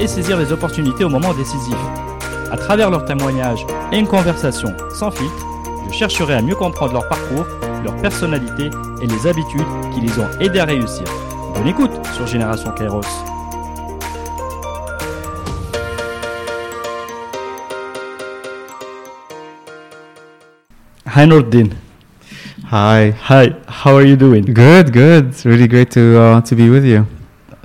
et saisir les opportunités au moment décisif. À travers leurs témoignages et une conversation sans filtre, je chercherai à mieux comprendre leur parcours, leur personnalité et les habitudes qui les ont aidés à réussir. Bonne écoute sur Génération Kairos. Hi Nordin. Hi. Hi, how are you doing? Good, good. It's really great to uh, to be with you.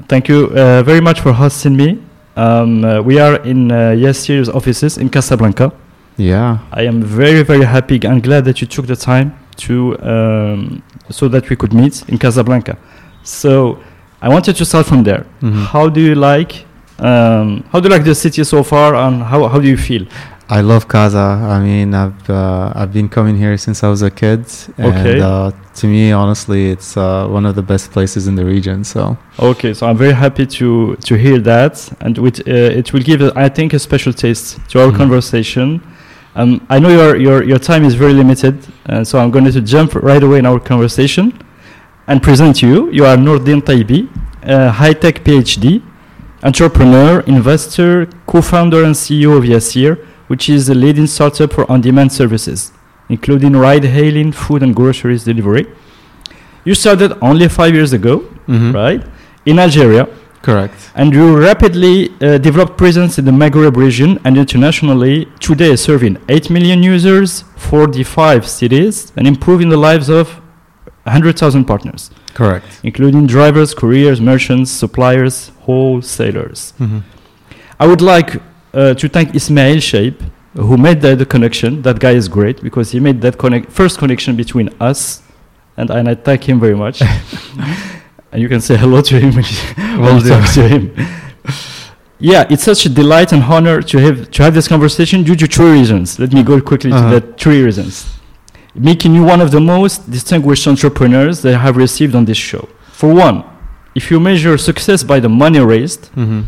Thank you uh, very much for hosting me. Um, uh, we are in uh, Yassir's offices in Casablanca. Yeah. I am very, very happy and glad that you took the time to um, so that we could meet in Casablanca. So I wanted to start from there. Mhm. How do you like um, how do you like the city so far, and how how do you feel? I love Casa. I mean, I've uh, I've been coming here since I was a kid, and Okay. uh, to me, honestly, it's uh, one of the best places in the region. So Okay, so I'm very happy to to hear that, and with, uh, it will give, I think, a special taste to our Mhm. conversation. Um, I know your your your time is very limited, uh, so I'm going to jump right away in our conversation and present you. You are Nordin Tayebi, a high-tech PhD, entrepreneur, investor, co-founder, and CEO of Yassir, which is a leading startup for on-demand services, including ride-hailing, food, and groceries delivery. You started only five years ago Mhm. right? In Algeria, correct. and you rapidly uh, developed presence in the Maghreb region and internationally. Today, serving 8 million users, 45 cities, and improving the lives of 100,000 partners, Correct. including drivers, couriers, merchants, suppliers, wholesalers. Mhm. I would like uh, to thank Ismail Shape, who made the, the connection. That guy is great because he made that connect, first connection between us, and, and I thank him very much. and you can say hello to him when you, when Will you talk to him. yeah, it's such a delight and honor to have to have this conversation due to three reasons. Let me go quickly Uh-huh. to that three reasons. Making you one of the most distinguished entrepreneurs that I have received on this show. For one, if you measure success by the money raised, Mhm.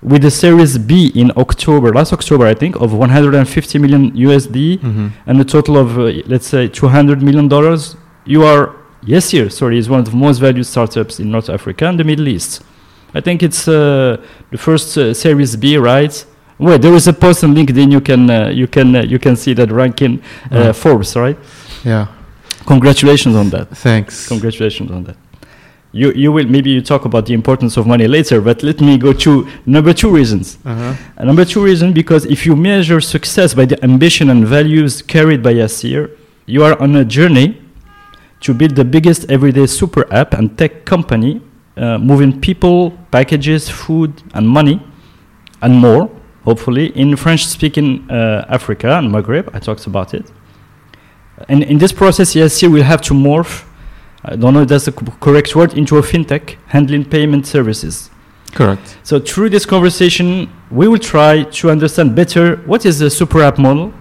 With the Series B in October, last October, I think, of 150 million USD Mhm. and a total of, uh, let's say, 200 million dollars, you are, Yassir, sorry, is one of the most valued startups in North Africa and the Middle East. I think it's uh, the first uh, Series B, right? Well, there is a post on LinkedIn. You can uh, you can uh, you can see that ranking uh, Uh. Forbes, right? Yeah. Congratulations on that. Thanks. Congratulations on that. You you will maybe you talk about the importance of money later, but let me go to number two reasons. Uh-huh. Number two reason, because if you measure success by the ambition and values carried by Yassir, you are on a journey to build the biggest everyday super app and tech company, uh, moving people, packages, food, and money, and more, hopefully, in French-speaking uh, Africa and Maghreb. I talked about it. And in this process, Yassir will have to morph, I don't know if that's the correct word, into a fintech handling payment services. Correct. So through this conversation, we will try to understand better what is the super app model,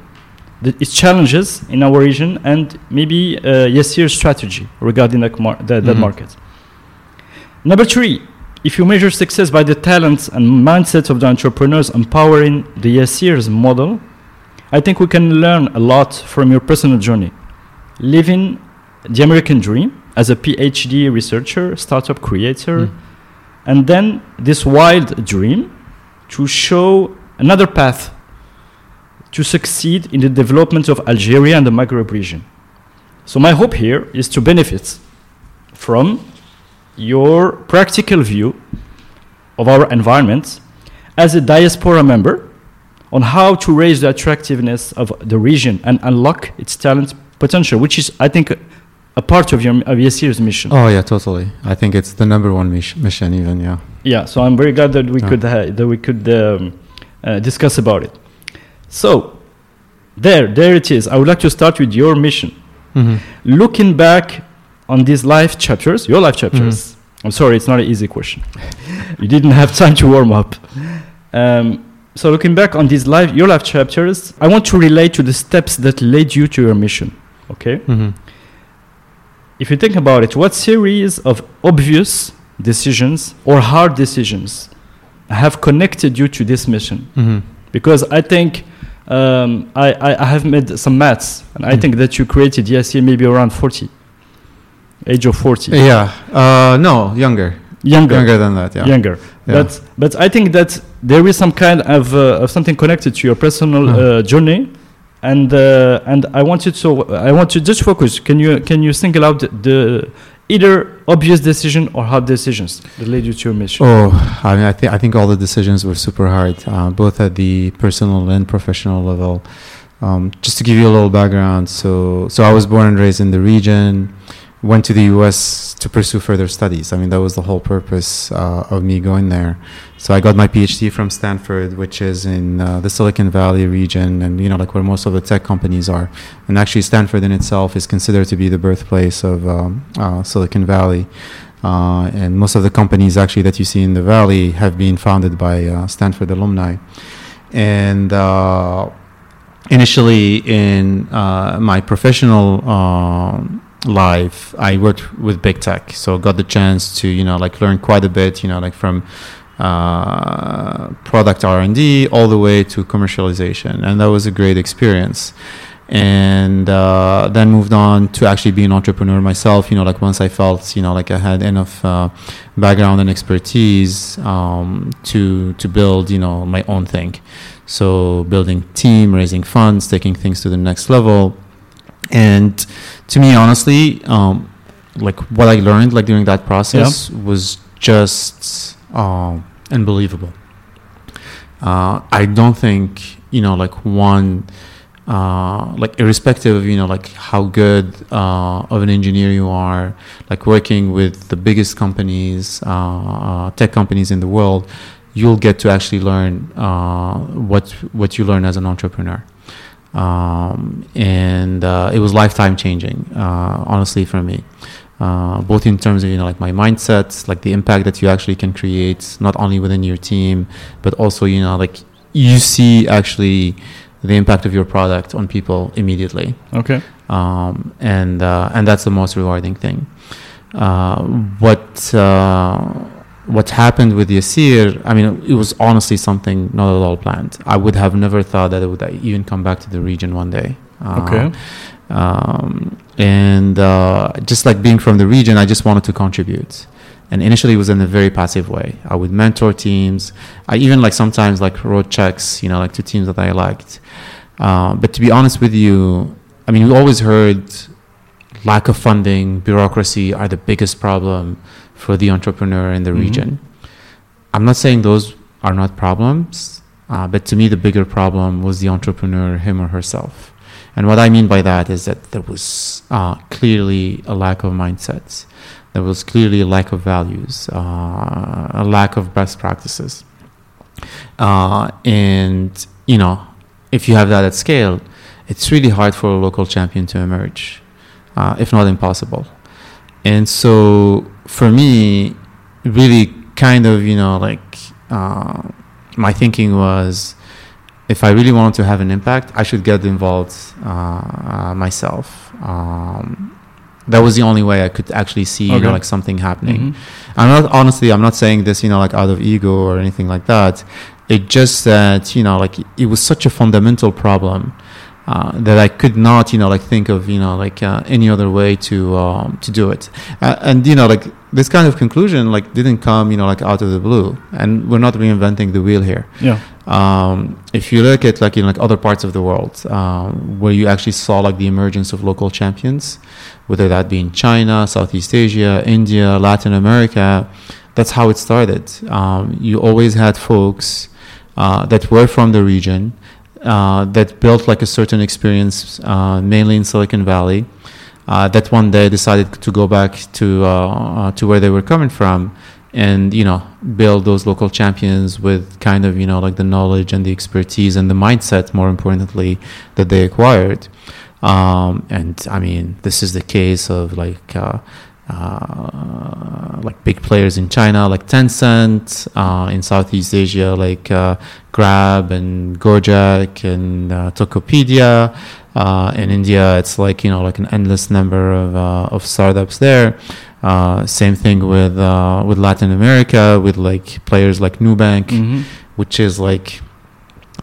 the, its challenges in our region, and maybe uh, Yassir's strategy regarding that, mar- that, that Mhm. market. Number three, if you measure success by the talents and mindset of the entrepreneurs empowering the Yassir's model, I think we can learn a lot from your personal journey. Living the American dream as a PhD researcher, startup creator, Mm. and then this wild dream to show another path to succeed in the development of Algeria and the Maghreb region. So my hope here is to benefit from your practical view of our environment as a diaspora member on how to raise the attractiveness of the region and unlock its talent potential, which is, I think, a part of your of Yassir's mission. Oh yeah, totally. I think it's the number one mis- mission, even. Yeah. Yeah, so I'm very glad that we Yeah. could ha- that we could um, uh, discuss about it. So, there, there it is. I would like to start with your mission. Mhm. Looking back on these life chapters, your life chapters. I'm sorry, it's not an easy question. you didn't have time to warm up. Um, so looking back on these live your life chapters, I want to relate to the steps that led you to your mission. Okay. Mhm. If you think about it, what series of obvious decisions or hard decisions have connected you to this mission? Mhm. Because I think um, I, I, I have made some maths, and I Mm. think that you created ESC maybe around 40, age of 40. Yeah. Uh, no, younger. Younger. Younger than that. Yeah. Younger. Yeah. But, but I think that there is some kind of, uh, of something connected to your personal Mhm. uh, journey. And, uh, and I want you to I want you to just focus. Can you can you single out the either obvious decision or hard decisions that led you to your mission? Oh, I mean, I think I think all the decisions were super hard, uh, both at the personal and professional level. Um, just to give you a little background, so so I was born and raised in the region. Went to the U.S. to pursue further studies. I mean, that was the whole purpose uh, of me going there. So I got my PhD from Stanford, which is in uh, the Silicon Valley region, and you know, like where most of the tech companies are. And actually, Stanford in itself is considered to be the birthplace of um, uh, Silicon Valley. Uh, and most of the companies actually that you see in the valley have been founded by uh, Stanford alumni. And uh, initially, in my professional um, life, I worked with big tech, so got the chance to you know like learn quite a bit, you know, like from uh, product R&D all the way to commercialization, and that was a great experience and uh, then moved on to actually be an entrepreneur myself. You know, like once I felt, you know, like I had enough uh, background and expertise um, to to build, you know, my own thing. So building team, raising funds, taking things to the next level, and to me, honestly, um, like what I learned, like during that process, was just um, unbelievable. Uh, I don't think you know, like one uh, like irrespective of you know like how good uh, of an engineer you are like working with the biggest companies uh, uh, tech companies in the world you'll get to actually learn uh, what what you learn as an entrepreneur um, and uh, it was lifetime changing uh, honestly for me uh, both in terms of you know like my mindset like the impact that you actually can create not only within your team but also you know like you see actually the impact of your product on people immediately Okay. um, and uh, and that's the most rewarding thing. Uh, what uh, what happened with Yassir? I mean, it was honestly something not at all planned. I would have never thought that it would even come back to the region one day. Uh, Okay. Um, and uh, just like being from the region, I just wanted to contribute. And initially, it was in a very passive way. I would mentor teams. I even like sometimes like wrote checks, you know, like to teams that I liked. Uh, but to be honest with you, I mean, we always heard lack of funding, bureaucracy are the biggest problem for the entrepreneur in the Mhm. region. I'm not saying those are not problems, uh, but to me, the bigger problem was the entrepreneur, him or herself. And what I mean by that is that there was uh, clearly a lack of mindsets. There was clearly a lack of values, uh, a lack of best practices. Uh, and, you know, if you have that at scale, it's really hard for a local champion to emerge, uh, if not impossible. And so for me, really kind of, you know, like uh, my thinking was if I really wanted to have an impact, I should get involved uh, uh, myself. Um, that was the only way I could actually see, you know, like something happening. Mhm. I'm not honestly. I'm not saying this, you know, like out of ego or anything like that. It just that you know, like it was such a fundamental problem uh, that I could not, you know, like think of, you know, like uh, any other way to um, to do it. Uh, and you know, like this kind of conclusion, like didn't come, you know, like out of the blue. And we're not reinventing the wheel here. Yeah. Um, if you look at like in like other parts of the world um, where you actually saw like the emergence of local champions, whether that be in China, Southeast Asia, India, Latin America, that's how it started. Um, you always had folks uh, that were from the region uh, that built like a certain experience, uh, mainly in Silicon Valley, uh, that one day decided to go back to uh, uh, to where they were coming from, and you know build those local champions with kind of you know like the knowledge and the expertise and the mindset, more importantly, that they acquired. Um, and I mean, this is the case of like. Uh, like big players in China, like Tencent, uh, in Southeast Asia, like uh, Grab and Gojek and uh, Tokopedia. Uh, in India, it's like you know, like an endless number of uh, of startups there. Uh, same thing with uh, with Latin America, with like players like Nubank, Mhm. which is like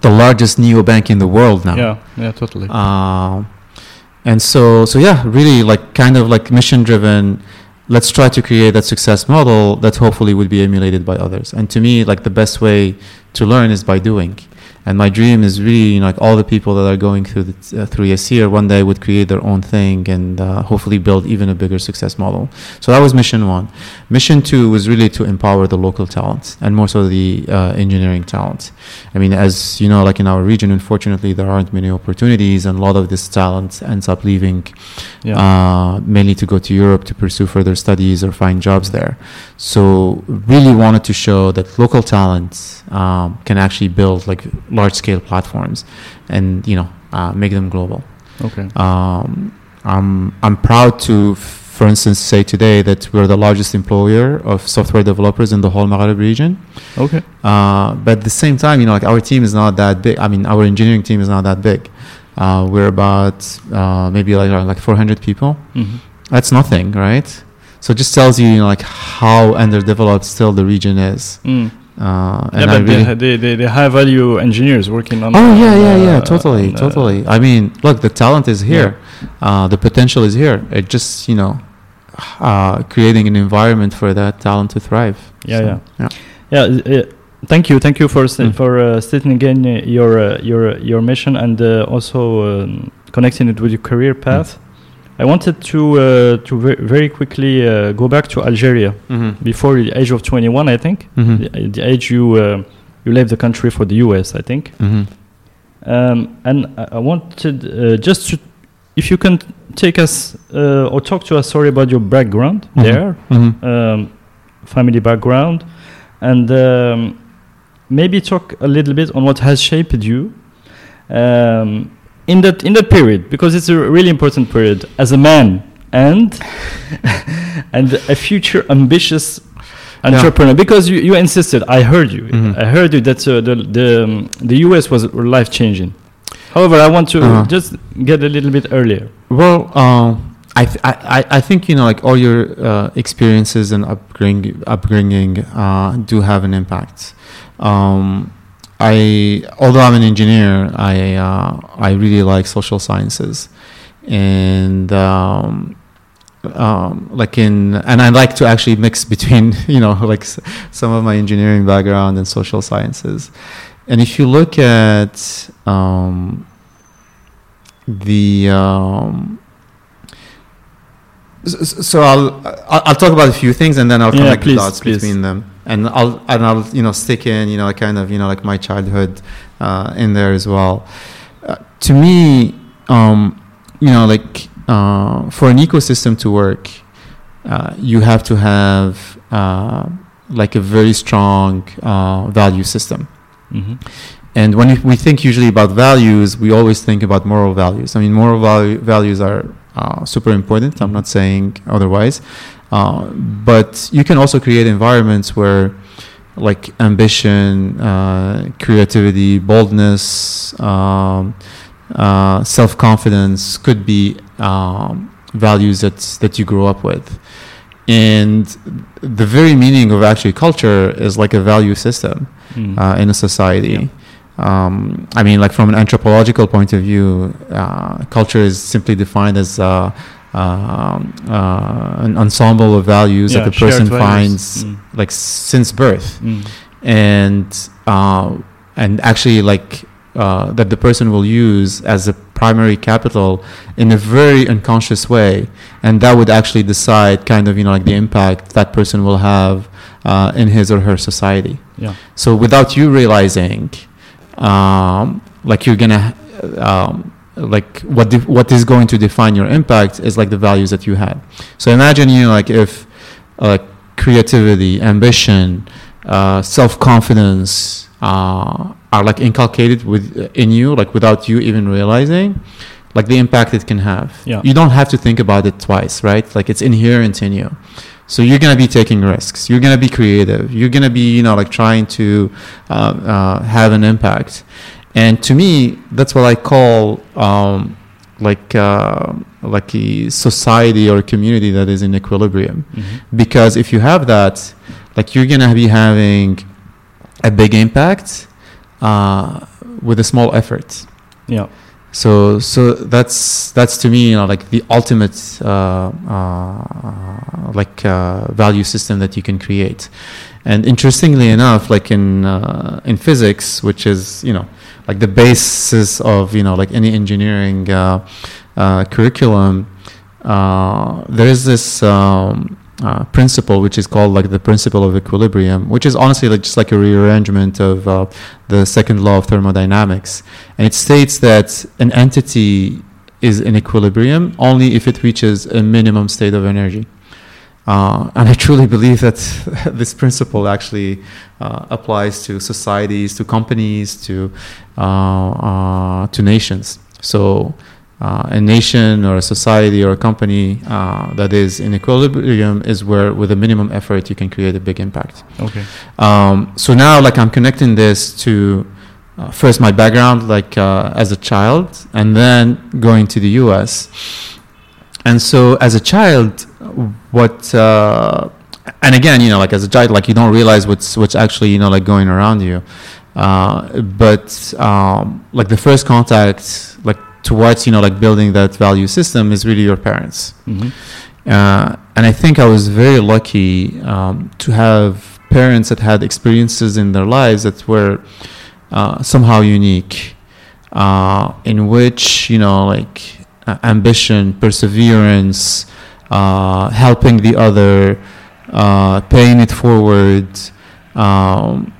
the largest neobank in the world now. Yeah, yeah, totally. And so, so yeah, really like kind of like mission driven. Let's try to create that success model that hopefully would be emulated by others. And to me, like the best way to learn is by doing. And my dream is really you know, like all the people that are going through the, uh, through Yassir one day would create their own thing and uh, hopefully build even a bigger success model. So that was mission one. Mission two was really to empower the local talent and more so the uh, engineering talent. I mean, as you know, like in our region, unfortunately, there aren't many opportunities, and a lot of this talent ends up leaving, Yeah. uh, mainly to go to Europe to pursue further studies or find jobs there. So, really wanted to show that local talent um, can actually build like large-scale platforms, and you know, uh, make them global. okay. Um, I'm I'm proud to, for instance, say today that we're the largest employer of software developers in the whole Maghreb region. Okay. Uh, but at the same time, you know, like our team is not that big. I mean, our engineering team is not that big. Uh, we're about uh, maybe like like 400 people. Mhm. That's nothing, right? So it just tells you, you know, like how underdeveloped still the region is. Mm. Uh, Yeah, but really, they, they, they, they high value engineers working on. oh yeah, yeah, yeah, uh, totally, uh, totally. I mean, look, the talent is here. Uh, the potential is here. It just, you know, uh, creating an environment for that talent to thrive. Yeah, So, yeah. yeah. Yeah, uh, thank you, thank you for Mm. for uh, stating again your uh, your your mission and uh, also um, connecting it with your career path. I wanted to uh, to ve- very quickly uh, go back to Algeria Mhm. before the age of 21, I think. Mhm. The, the age you uh, you left the country for the US, I think. Mhm. Um, and I, wanted uh, just to, if you can take us uh, or talk to us, sorry, about your background Mhm. there, Mhm. um, family background, and um, maybe talk a little bit on what has shaped you um, in that in that period, because it's a really important period as a man and and a future ambitious entrepreneur. Because you, you insisted, I heard you, Mhm. I heard you that uh, the the um, the US was life changing. However, I want to Uh-huh. just get a little bit earlier. Well, uh, I, th- I I- I think you know like all your uh, experiences and upbringing upbringing uh, do have an impact. Um, I although I'm an engineer, I uh, I really like social sciences, and um, um, like in and I like to actually mix between you know like some of my engineering background and social sciences, and if you look at um, the um, so I'll I'll I'll talk about a few things and then I'll Yeah, connect please, the dots please. between them and I'll and I'll you know stick in you know kind of you know like my childhood uh, in there as well. Uh, to me, um, you know, like uh, for an ecosystem to work, uh, you have to have uh, like a very strong uh, value system. Mm-hmm. And when we think usually about values, we always think about moral values. I mean, moral value, values are uh, super important. I'm not saying otherwise. Uh, but you can also create environments where, like, ambition, uh, creativity, boldness, um, uh, self confidence could be um, values that, that you grow up with. And the very meaning of actually culture is like a value system Mm. uh, in a society. Um, I mean, like from an anthropological point of view, uh, culture is simply defined as uh, um, uh, an ensemble of values Yeah, that the person values. finds Mm. like since birth, Mm. and uh, and actually like uh, that the person will use as a primary capital in a very unconscious way, and that would actually decide kind of you know like the impact that person will have uh, in his or her society. Yeah. So without you realizing, um, like you're gonna, um, like what what is going to define your impact is like the values that you had. So imagine you know, like if uh, creativity, ambition, uh, self confidence uh, are like inculcated with in you, like without you even realizing. Like the impact it can have. Yeah. You don't have to think about it twice, right? Like it's inherent in you. So you're gonna be taking risks. You're gonna be creative. You're gonna be, you know, like trying to uh, uh, have an impact. And to me, that's what I call um, like uh, like a society or a community that is in equilibrium. Mm-hmm. Because if you have that, like you're gonna be having a big impact uh, with a small effort. Yeah. So so that's that's to me you know like the ultimate uh, uh, like uh, value system that you can create. And interestingly enough, like in uh, in physics, which is you know like the basis of you know like any engineering uh, uh, curriculum, there is this um, uh, principle which is called like the principle of equilibrium, which is honestly like just like a rearrangement of uh, the second law of thermodynamics, and it states that an entity is in equilibrium only if it reaches a minimum state of energy. Uh, and I truly believe that this principle actually uh, applies to societies, to companies, to uh, to nations. So, uh, a nation or a society or a company uh, that is in equilibrium is where, with a minimum effort, you can create a big impact. Okay. Um, so now, like, I'm connecting this to uh, first my background, like uh, as a child, and then going to the U.S. And so, as a child, what uh, and again, you know, like as a child, like you don't realize what's what's actually you know like going around you. Uh, but um, like the first contact, like towards you know like building that value system, is really your parents. Mm-hmm. Uh, and I think I was very lucky um, to have parents that had experiences in their lives that were uh, somehow unique, uh, in which you know like uh, ambition, perseverance, uh, helping the other, uh, paying it forward. Um,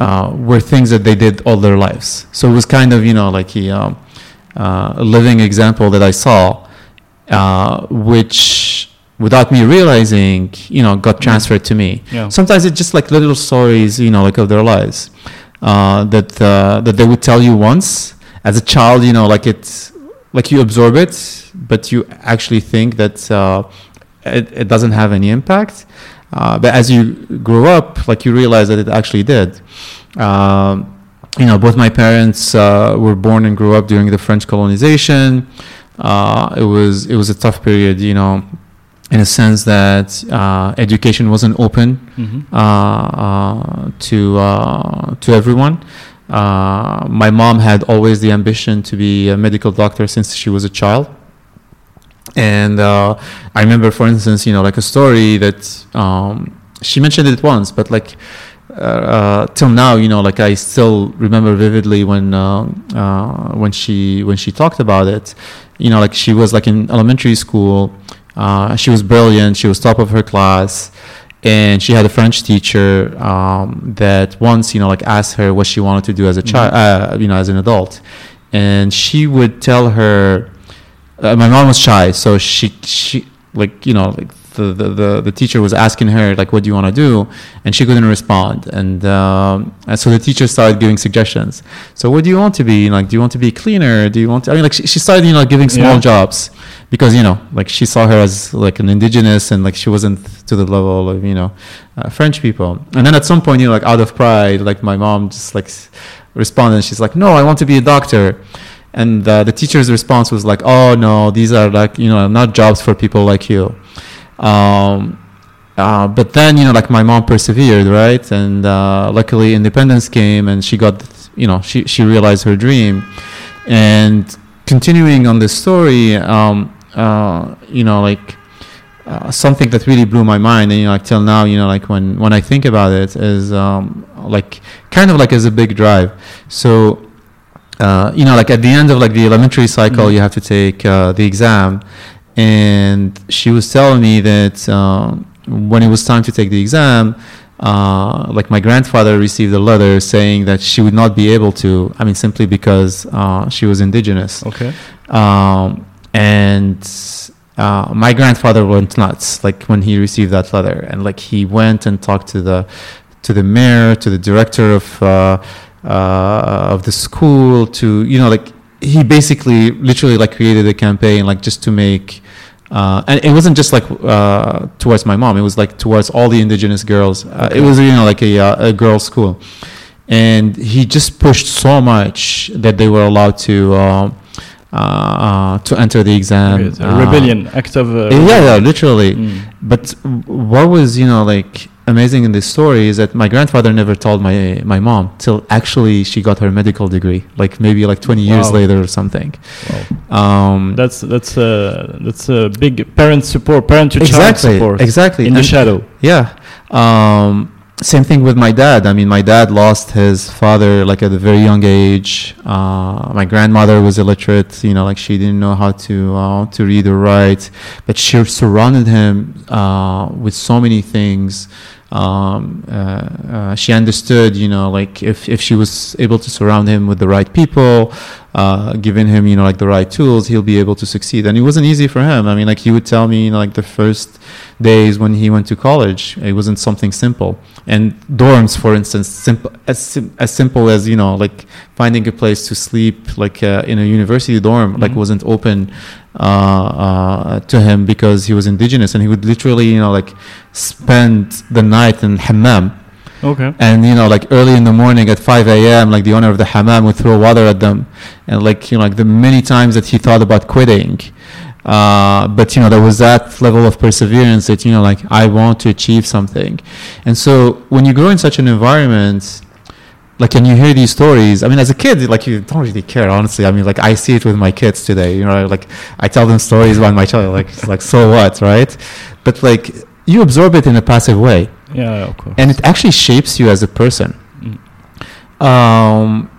uh, were things that they did all their lives. So it was kind of, you know, like he um, uh, a living example that I saw, uh, which without me realizing, you know, got transferred to me. Yeah. Sometimes it's just like little stories, you know, like of their lives uh, that uh, that they would tell you once as a child. You know, like it's like you absorb it, but you actually think that uh, it, it doesn't have any impact. Uh, but as you grow up, like you realize that it actually did. Um, you know, both my parents uh, were born and grew up during the French colonization. Uh, it was it was a tough period, you know, in a sense that uh, education wasn't open Mm-hmm. uh, uh, to uh, to everyone. Uh, my mom had always the ambition to be a medical doctor since she was a child. And uh, I remember, for instance, you know, like a story that um, she mentioned it once, but like uh, uh, till now, you know, like I still remember vividly when uh, uh, when she when she talked about it. You know, like she was like in elementary school. Uh, she was brilliant. She was top of her class, and she had a French teacher um, that once, you know, like asked her what she wanted to do as a child, uh, you know, as an adult, and she would tell her. Uh, my mom was shy, so she she like you know like the, the, the, the teacher was asking her like what do you want to do? And she couldn't respond. And, um, and so the teacher started giving suggestions. So what do you want to be? Like do you want to be a cleaner? Do you want to i mean like she, she started you know giving small Yeah. jobs because you know like she saw her as like an indigenous and like she wasn't to the level of you know uh, french people. And then at some point you know like out of pride like my mom just like responded she's like no i want to be a doctor. And uh, the teacher's response was like oh no these are like you know not jobs for people like you um, uh, but then you know like my mom persevered right? And uh, luckily independence came and she got you know she, she realized her dream. And continuing on this story um, uh, you know like uh, something that really blew my mind and you know like till now you know like when when i think about it is um, like kind of like as a big drive. So uh, you know like at the end of like the elementary cycle Mhm. you have to take uh, the exam and she was telling me that um, when it was time to take the exam uh, like my grandfather received a letter saying that she would not be able to i mean simply because uh, she was indigenous Okay. um, and uh, my grandfather went nuts like when he received that letter and like he went and talked to the to the mayor to the director of uh, uh, of the school to you know like he basically literally like created a campaign like just to make uh, and it wasn't just like uh, towards my mom; it was like towards all the indigenous girls. Uh, It was you know like a uh, a girls' school, and he just pushed so much that they were allowed to. Uh, uh, to enter the exam, rebellion, act of. Uh, yeah, yeah, literally. Mm. But what was you know like amazing in this story is that my grandfather never told my my mom till actually she got her medical degree, like maybe like 20 years Wow. later or something. Wow. Um, That's that's a that's a big parent support, parent to child exactly, support exactly. in the shadow. Yeah. Um, same thing with my dad. I mean, my dad lost his father like at a very young age. Uh, my grandmother was illiterate. You know, like she didn't know how to uh, to read or write, but she surrounded him uh, with so many things. Um, uh, uh, she understood, you know, like if, if she was able to surround him with the right people, uh, giving him, you know, like the right tools, he'll be able to succeed. And it wasn't easy for him. I mean, like he would tell me, you know, like the first days when he went to college, it wasn't something simple. And dorms, for instance, simple as sim- as simple as you know, like finding a place to sleep, like uh, in a university dorm, like Mhm. wasn't open uh, uh, to him because he was indigenous, and he would literally, you know, like spend the night in hammam. Okay. And you know, like early in the morning at 5 a.m., like the owner of the hammam would throw water at them, and like you know, like the many times that he thought about quitting, uh, but you know, there was that level of perseverance that you know, like I want to achieve something, and so when you grow in such an environment, like and you hear these stories, I mean, as a kid, like you don't really care, honestly. I mean, like I see it with my kids today, you know, like I tell them stories about my child, like like so what, right? But like you absorb it in a passive way Yeah, of course. and it actually shapes you as a person. Mm. Um,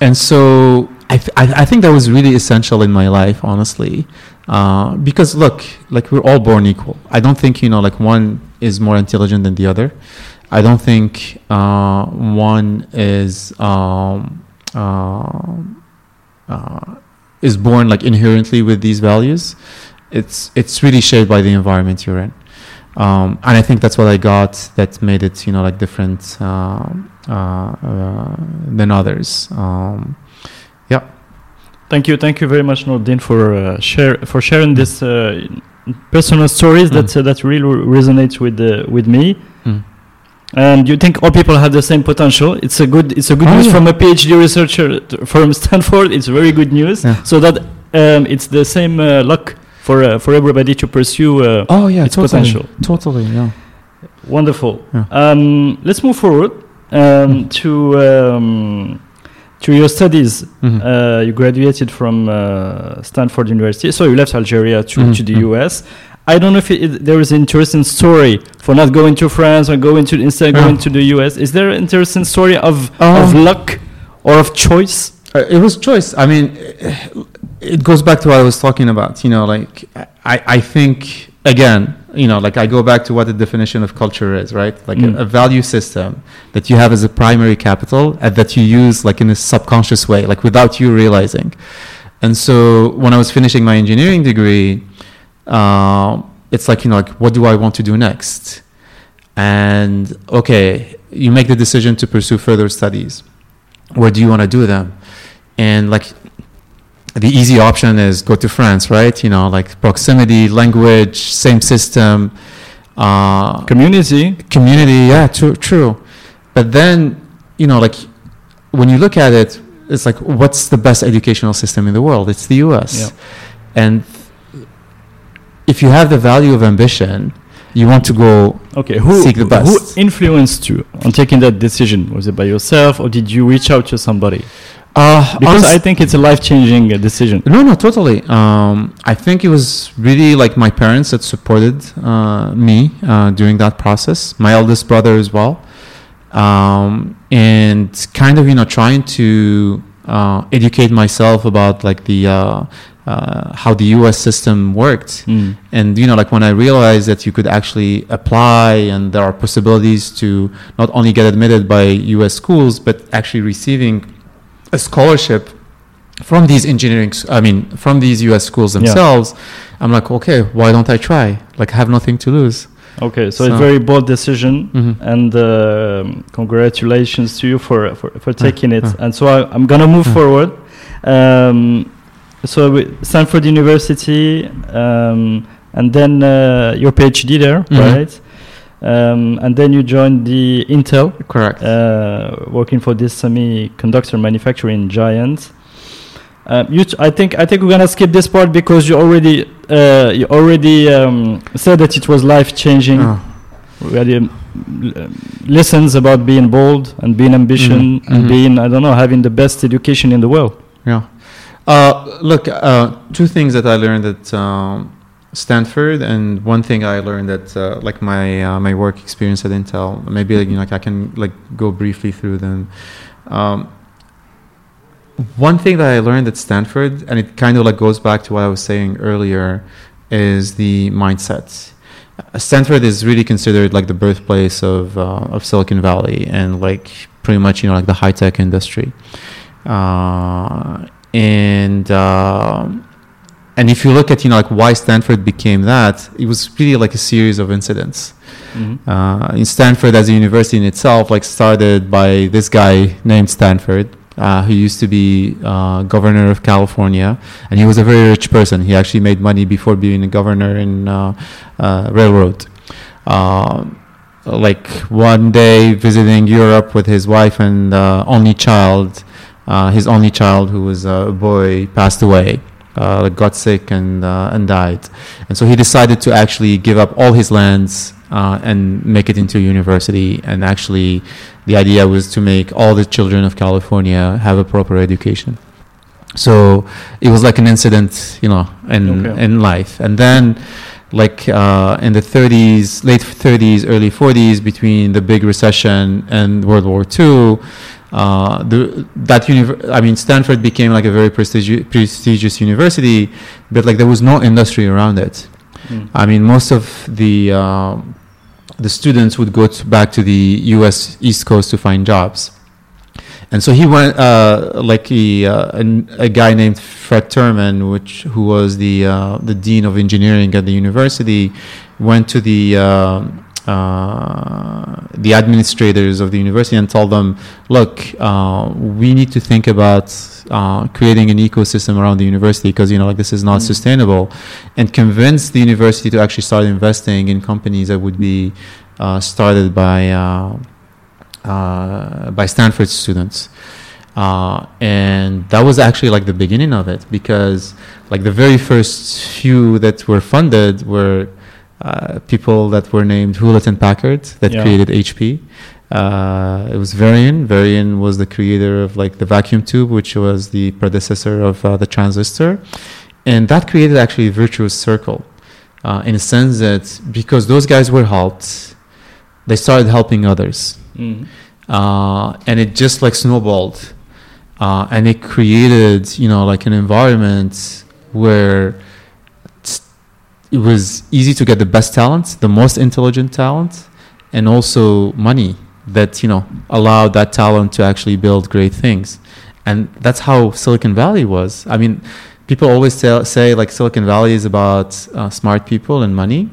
and so I, th- I, I think that was really essential in my life, honestly, uh, because look, like we're all born equal. I don't think you know, like one is more intelligent than the other. I don't think uh, one is um, uh, uh, is born like inherently with these values. It's it's really shaped by the environment you're in um, and I think that's what I got that made it, you know, like different uh, uh, than others. Um, yeah. Thank you, thank you very much, Nordin, for uh, share for sharing this uh, personal stories that uh, that really resonates with uh, with me. Mm. And you think all people have the same potential? It's a good it's a good Oh, news yeah. from a PhD researcher from Stanford. It's very good news. Yeah. So that um, it's the same uh, luck for uh, for everybody to pursue. Uh, Oh yeah, Its totally, potential. totally. Yeah. Wonderful. Yeah. Um, let's move forward um, to um, to your studies. Mhm. Uh, you graduated from uh, Stanford University, so you left Algeria to, Mhm, to the mhm. US. I don't know if it, there is an interesting story for not going to France or going to instead Yeah. going to the US. Is there an interesting story of Um, of luck or of choice? Uh, it was choice. I mean, it goes back to what I was talking about. You know, like I, I think again, you know, like I go back to what the definition of culture is, right? Like Mm. a, a value system that you have as a primary capital and that you use like in a subconscious way, like without you realizing. And so when I was finishing my engineering degree, uh, it's like you know, like what do I want to do next? And okay, you make the decision to pursue further studies. Where do you want to do them? and like the easy option is go to France, right? You know, like proximity, language, same system, uh, Community. community. Yeah, true, true. But then, you know, like when you look at it, it's like, what's the best educational system in the world? It's the U.S. Yeah. And if you have the value of ambition, you want to go. Okay, who Seek the who influenced you on taking that decision? Was it by yourself or did you reach out to somebody? Uh, Because honest- I think it's a life-changing uh, decision. No, no, totally. Um, I think it was really like my parents that supported uh, me uh, during that process. My eldest brother as well, um, and kind of you know trying to educate myself about like the uh, uh, how the U.S. system worked. Mm. And you know, like when I realized that you could actually apply, and there are possibilities to not only get admitted by U.S. schools, but actually receiving a scholarship from these engineering, I mean, from these U.S. schools Yeah. themselves. I'm like, okay, why don't I try? Like, I have nothing to lose. Okay, so, So- it's a very bold decision, Mhm. and um congratulations to you for for, for taking it. uh. And so I, I'm gonna move Uh. forward. Um, so with Stanford University, um, and then uh, your PhD there, Mhm. right? Um, and then you joined the Intel, Correct. uh, working for this semiconductor manufacturing giant. Um, you t- I think I think we're gonna skip this part because you already uh, you already um, said that it was life changing. Oh. We had um, lessons about being bold and being ambition Mhm, and mhm. being I don't know having the best education in the world. Yeah. Uh, look, uh, two things that I learned at um, Stanford, and one thing I learned at uh, like my uh, my work experience at Intel. Maybe like, you know, like I can like go briefly through them. Um, one thing that I learned at Stanford, and it kind of like goes back to what I was saying earlier, is the mindset. Uh, Stanford is really considered like the birthplace of uh, of Silicon Valley and like pretty much you know like the high tech industry. Uh, and uh, and if you look at you know like why Stanford became that, it was really like a series of incidents. Mm-hmm. Uh, in Stanford as a university in itself, like started by this guy named Stanford, uh, who used to be uh, governor of California, and he was a very rich person. He actually made money before being a governor in uh, uh, railroad. Um like one day visiting Europe with his wife and uh, only child, uh, his only child who was a boy passed away, uh, got sick and uh, and died, and so he decided to actually give up all his lands uh, and make it into a university. And actually, the idea was to make all the children of California have a proper education. So it was like an incident, you know, in Okay. in life, and then like uh, in the 30s, late 30s, early 40s, between the big recession and World War II, uh, the, that univ- I mean, Stanford became like a very prestigi- prestigious university, but like there was no industry around it. Mm. I mean, most of the uh, the students would go to back to the U.S. East Coast to find jobs, and so he went uh, like he, uh, an, a guy named Fred Terman, which who was the uh, the dean of engineering at the university, went to the uh, the administrators of the university and told them, look, uh, we need to think about uh, creating an ecosystem around the university because you know like this is not Mm. sustainable, and convince the university to actually start investing in companies that would be uh, started by uh, uh, by Stanford students. Uh, and that was actually like the beginning of it because like the very first few that were funded were uh, people that were named Hewlett and Packard that Yeah. created HP. Uh, it was Varian. Varian was the creator of like the vacuum tube, which was the predecessor of uh, the transistor, and that created actually a virtuous circle, uh, in a sense that because those guys were helped, they started helping others, Mm. uh, and it just like snowballed, uh, and it created you know like an environment where it was easy to get the best talent, the most intelligent talent, and also money that you know allowed that talent to actually build great things, and that's how Silicon Valley was. I mean, people always tell, say like Silicon Valley is about uh, smart people and money.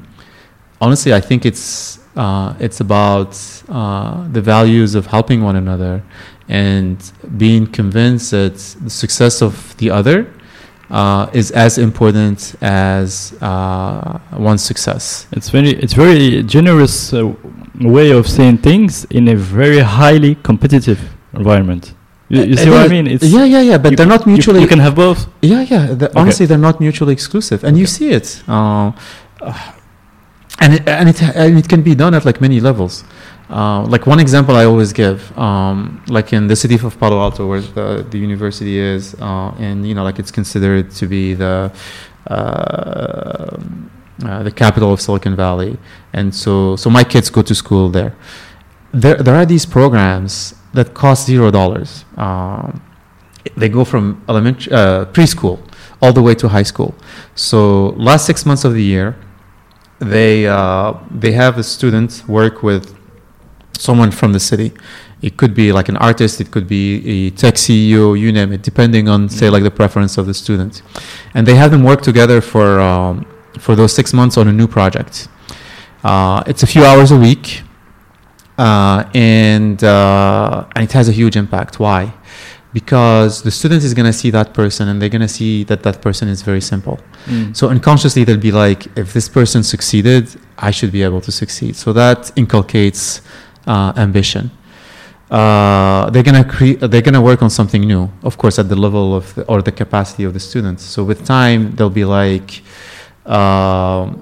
Honestly, I think it's uh, it's about uh, the values of helping one another and being convinced that the success of the other uh, is as important as uh, one's success. It's very it's very generous uh, way of saying things in a very highly competitive environment. You, you see what I mean? It's yeah, yeah, yeah. But you they're not mutually. You, can have both. Yeah, yeah. The, Honestly, they're not mutually exclusive, and you see it. Uh, and it, and it and it can be done at like many levels. Uh, like one example I always give, um, like in the city of Palo Alto, where the, the university is, uh, and you know, like it's considered to be the uh, uh, the capital of Silicon Valley, and so so my kids go to school there. There there are these programs that cost zero dollars. Um, they go from elementary uh, preschool all the way to high school. So last six months of the year, they they have a student work with someone from the city. It could be like an artist, it could be a tech CEO, you name it, depending on say like the preference of the student. And they have them work together for um, for those six months on a new project. Uh, it's a few hours a week, uh, and uh, and it has a huge impact. Why? because the student is going to see that person and they're going to see that that person is very simple. Mm. So unconsciously they'll be like, if this person succeeded, I should be able to succeed. So that inculcates uh, ambition. Uh, they're gonna create. They're gonna work on something new, of course, at the level of the, or the capacity of the students. So with time, they'll be like, um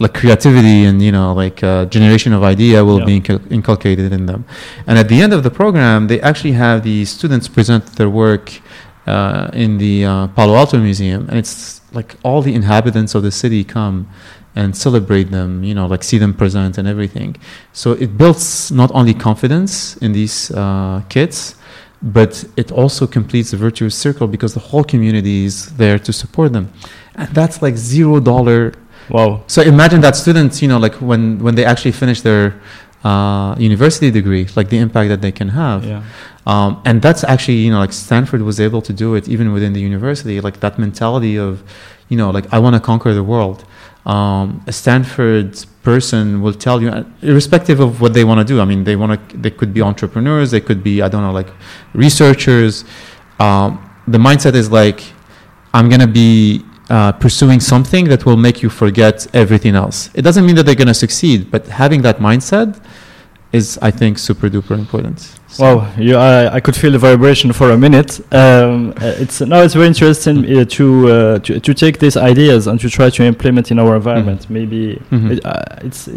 like creativity and you know like uh, generation of idea will Yeah. be incul- inculcated in them. And at the end of the program, they actually have the students present their work uh, in the uh, Palo Alto Museum, and it's like all the inhabitants of the city come and celebrate them, you know, like see them present and everything. So it builds not only confidence in these uh, kids, but it also completes the virtuous circle because the whole community is there to support them. And that's like zero dollar. Wow. So imagine that students, you know, like when, when they actually finish their uh, university degree, like the impact that they can have. Yeah. Um, and that's actually, you know, like Stanford was able to do it even within the university, like that mentality of, you know, like I want to conquer the world. Um, a Stanford person will tell you, uh, irrespective of what they want to do. I mean, they want to, they could be entrepreneurs, they could be, I don't know, like researchers. Um, the mindset is like, I'm going to be uh, pursuing something that will make you forget everything else. It doesn't mean that they're going to succeed, but having that mindset is, I think, super duper important. So- Wow, you, I, I could feel the vibration for a minute. Um, uh, it's now it's very interesting uh, to, uh, to to take these ideas and to try to implement in our environment. Maybe Mhm. it, uh, it's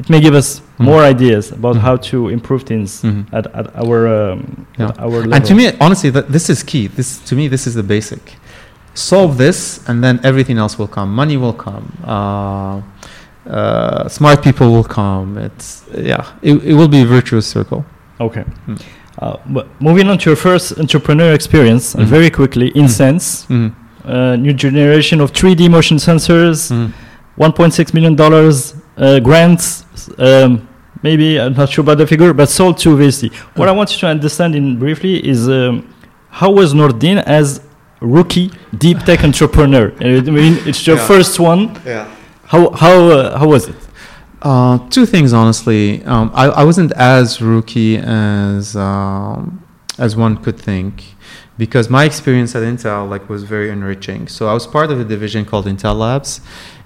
it may give us Mhm. more ideas about Mhm. how to improve things Mhm. at, at our um, Yeah. at our level. And to me, honestly, that this is key. This to me, this is the basic. Solve this, and then everything else will come. Money will come. Uh, smart people will come. It's yeah. It, it will be a virtuous circle. okay. Mm. Uh, but moving on to your first entrepreneur experience, Mhm. very quickly, InSense, Mhm. uh, new generation of 3D motion sensors. Mhm. 1.6 million dollars uh, grants. Um, maybe I'm not sure about the figure, but sold to VC. What I want you to understand in briefly is um, how was Noureddine as rookie deep tech entrepreneur? Uh, I mean, it's your Yeah. first one. Yeah. How how uh, how was it? Uh, two things, honestly. Um, I, I wasn't as rookie as um, as one could think, because my experience at Intel like was very enriching. So I was part of a division called Intel Labs,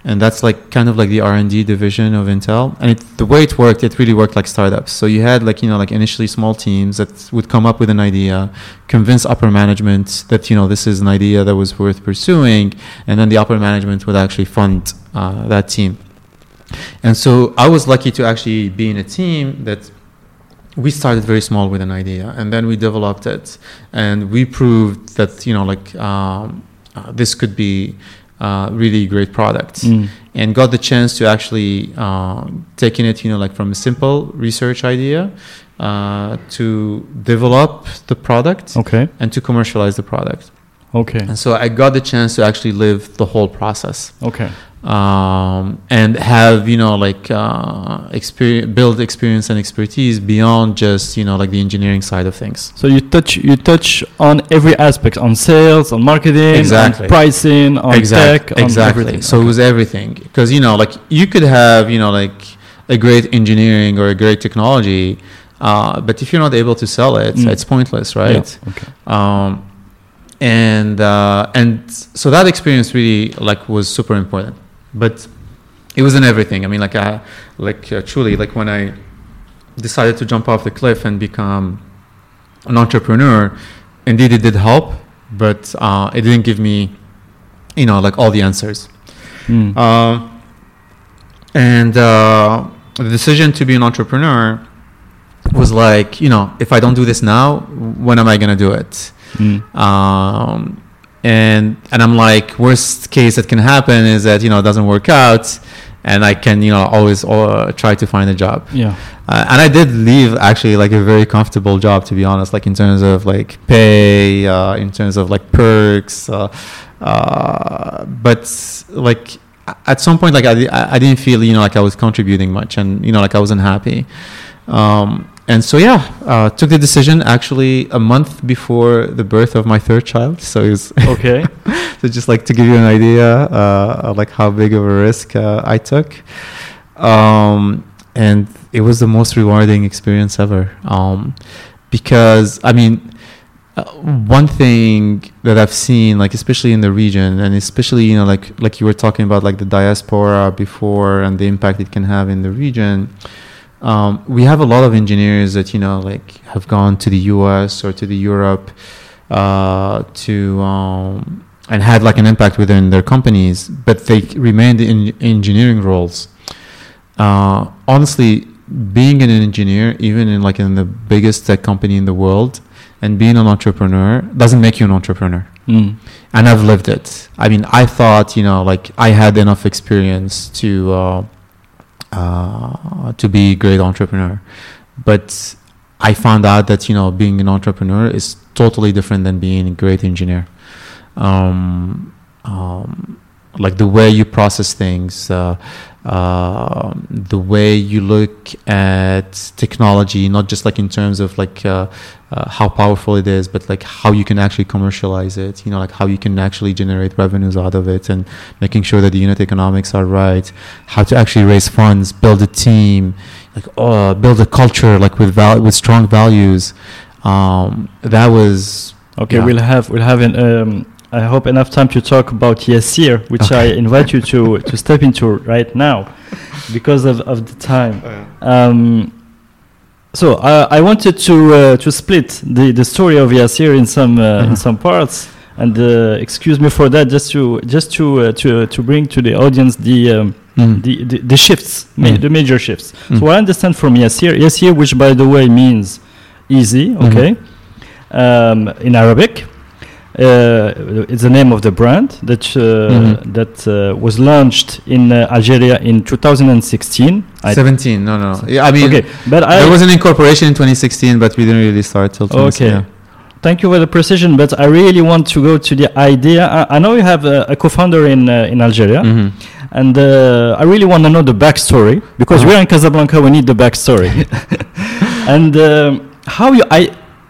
and that's like kind of like the R and D division of Intel. And it, the way it worked, it really worked like startups. So you had like you know like initially small teams that would come up with an idea, convince upper management that you know this is an idea that was worth pursuing, and then the upper management would actually fund uh, that team. And so I was lucky to actually be in a team that we started very small with an idea and then we developed it and we proved that, you know, like um, uh, this could be uh, really great product Mm. and got the chance to actually uh, taking it, you know, like from a simple research idea uh, to develop the product Okay. and to commercialize the product. Okay. And so I got the chance to actually live the whole process Okay. um, and have you know like uh, experience, build experience and expertise beyond just you know like the engineering side of things. So you touch you touch on every aspect on sales, on marketing, Exactly. on pricing, on exactly, tech, on exactly. everything. So it was everything because you know like you could have you know like a great engineering or a great technology, uh, but if you're not able to sell it, Mm. it's pointless, right? Yeah. Okay. um, and uh, and so that experience really like was super important. But it wasn't everything. I mean like i like uh, truly like when i decided to jump off the cliff and become an entrepreneur indeed it did help but uh, it didn't give me you know like all the answers. Mm. uh, and uh, the decision to be an entrepreneur was like you know if i don't do this now when am i going to do it Mm. um, and and I'm like, worst case that can happen is that you know it doesn't work out, and I can you know always uh, try to find a job. Yeah. Uh, and I did leave actually like a very comfortable job to be honest, like in terms of like pay, uh, in terms of like perks, uh, uh, but like at some point like I, I I didn't feel you know like I was contributing much, and you know like I wasn't happy. Um, and so yeah, uh, took the decision actually a month before the birth of my third child. So it was Okay. so just like to give you an idea, uh, like how big of a risk uh, I took, um, and it was the most rewarding experience ever. Um, because I mean, uh, one thing that I've seen, like especially in the region, and especially you know, like like you were talking about, like the diaspora before and the impact it can have in the region. Um, we have a lot of engineers that you know, like have gone to the U.S. or to the Europe uh, to um, and had like an impact within their companies, but they remained in engineering roles. Uh, honestly, being an engineer, even in like in the biggest tech company in the world, and being an entrepreneur doesn't make you an entrepreneur. Mm. And I've lived it. I mean, I thought, you know, like I had enough experience to uh, uh, to be a great entrepreneur, but I found out that you know being an entrepreneur is totally different than being a great engineer. Um, um, like the way you process things, uh, uh, the way you look at technology, not just like in terms of like uh, uh, how powerful it is, but like how you can actually commercialize it. You know, like how you can actually generate revenues out of it, and making sure that the unit economics are right. How to actually raise funds, build a team, like uh, build a culture like with val- with strong values. Um, that was Okay, Yeah. we'll have we'll have an, um, I hope enough time to talk about Yassir, which I invite you to to step into right now, because of, of the time. Um, so uh, I wanted to uh, to split the, the story of Yassir in some uh, in Mhm. some parts, and uh, excuse me for that, just to just to uh, to to bring to the audience the. Um, Mm. the, the, the shifts, ma- Mm. the major shifts. Mm. So I understand from Yassir, Yassir, which by the way means easy, Mm-hmm. okay, um, in Arabic. Uh, it's the name of the brand that uh, Mhm. that uh, was launched in uh, Algeria in 2016. I- 17 no no yeah, i mean okay, but I there was an incorporation in 2016 but we didn't really start till 20, Okay. yeah. Thank you for the precision, but I really want to go to the idea. I, I know you have a, a co-founder in uh, in Algeria, Mhm. and uh, I really want to know the backstory because Uh-huh. we're in Casablanca. We need the backstory, and um, how you I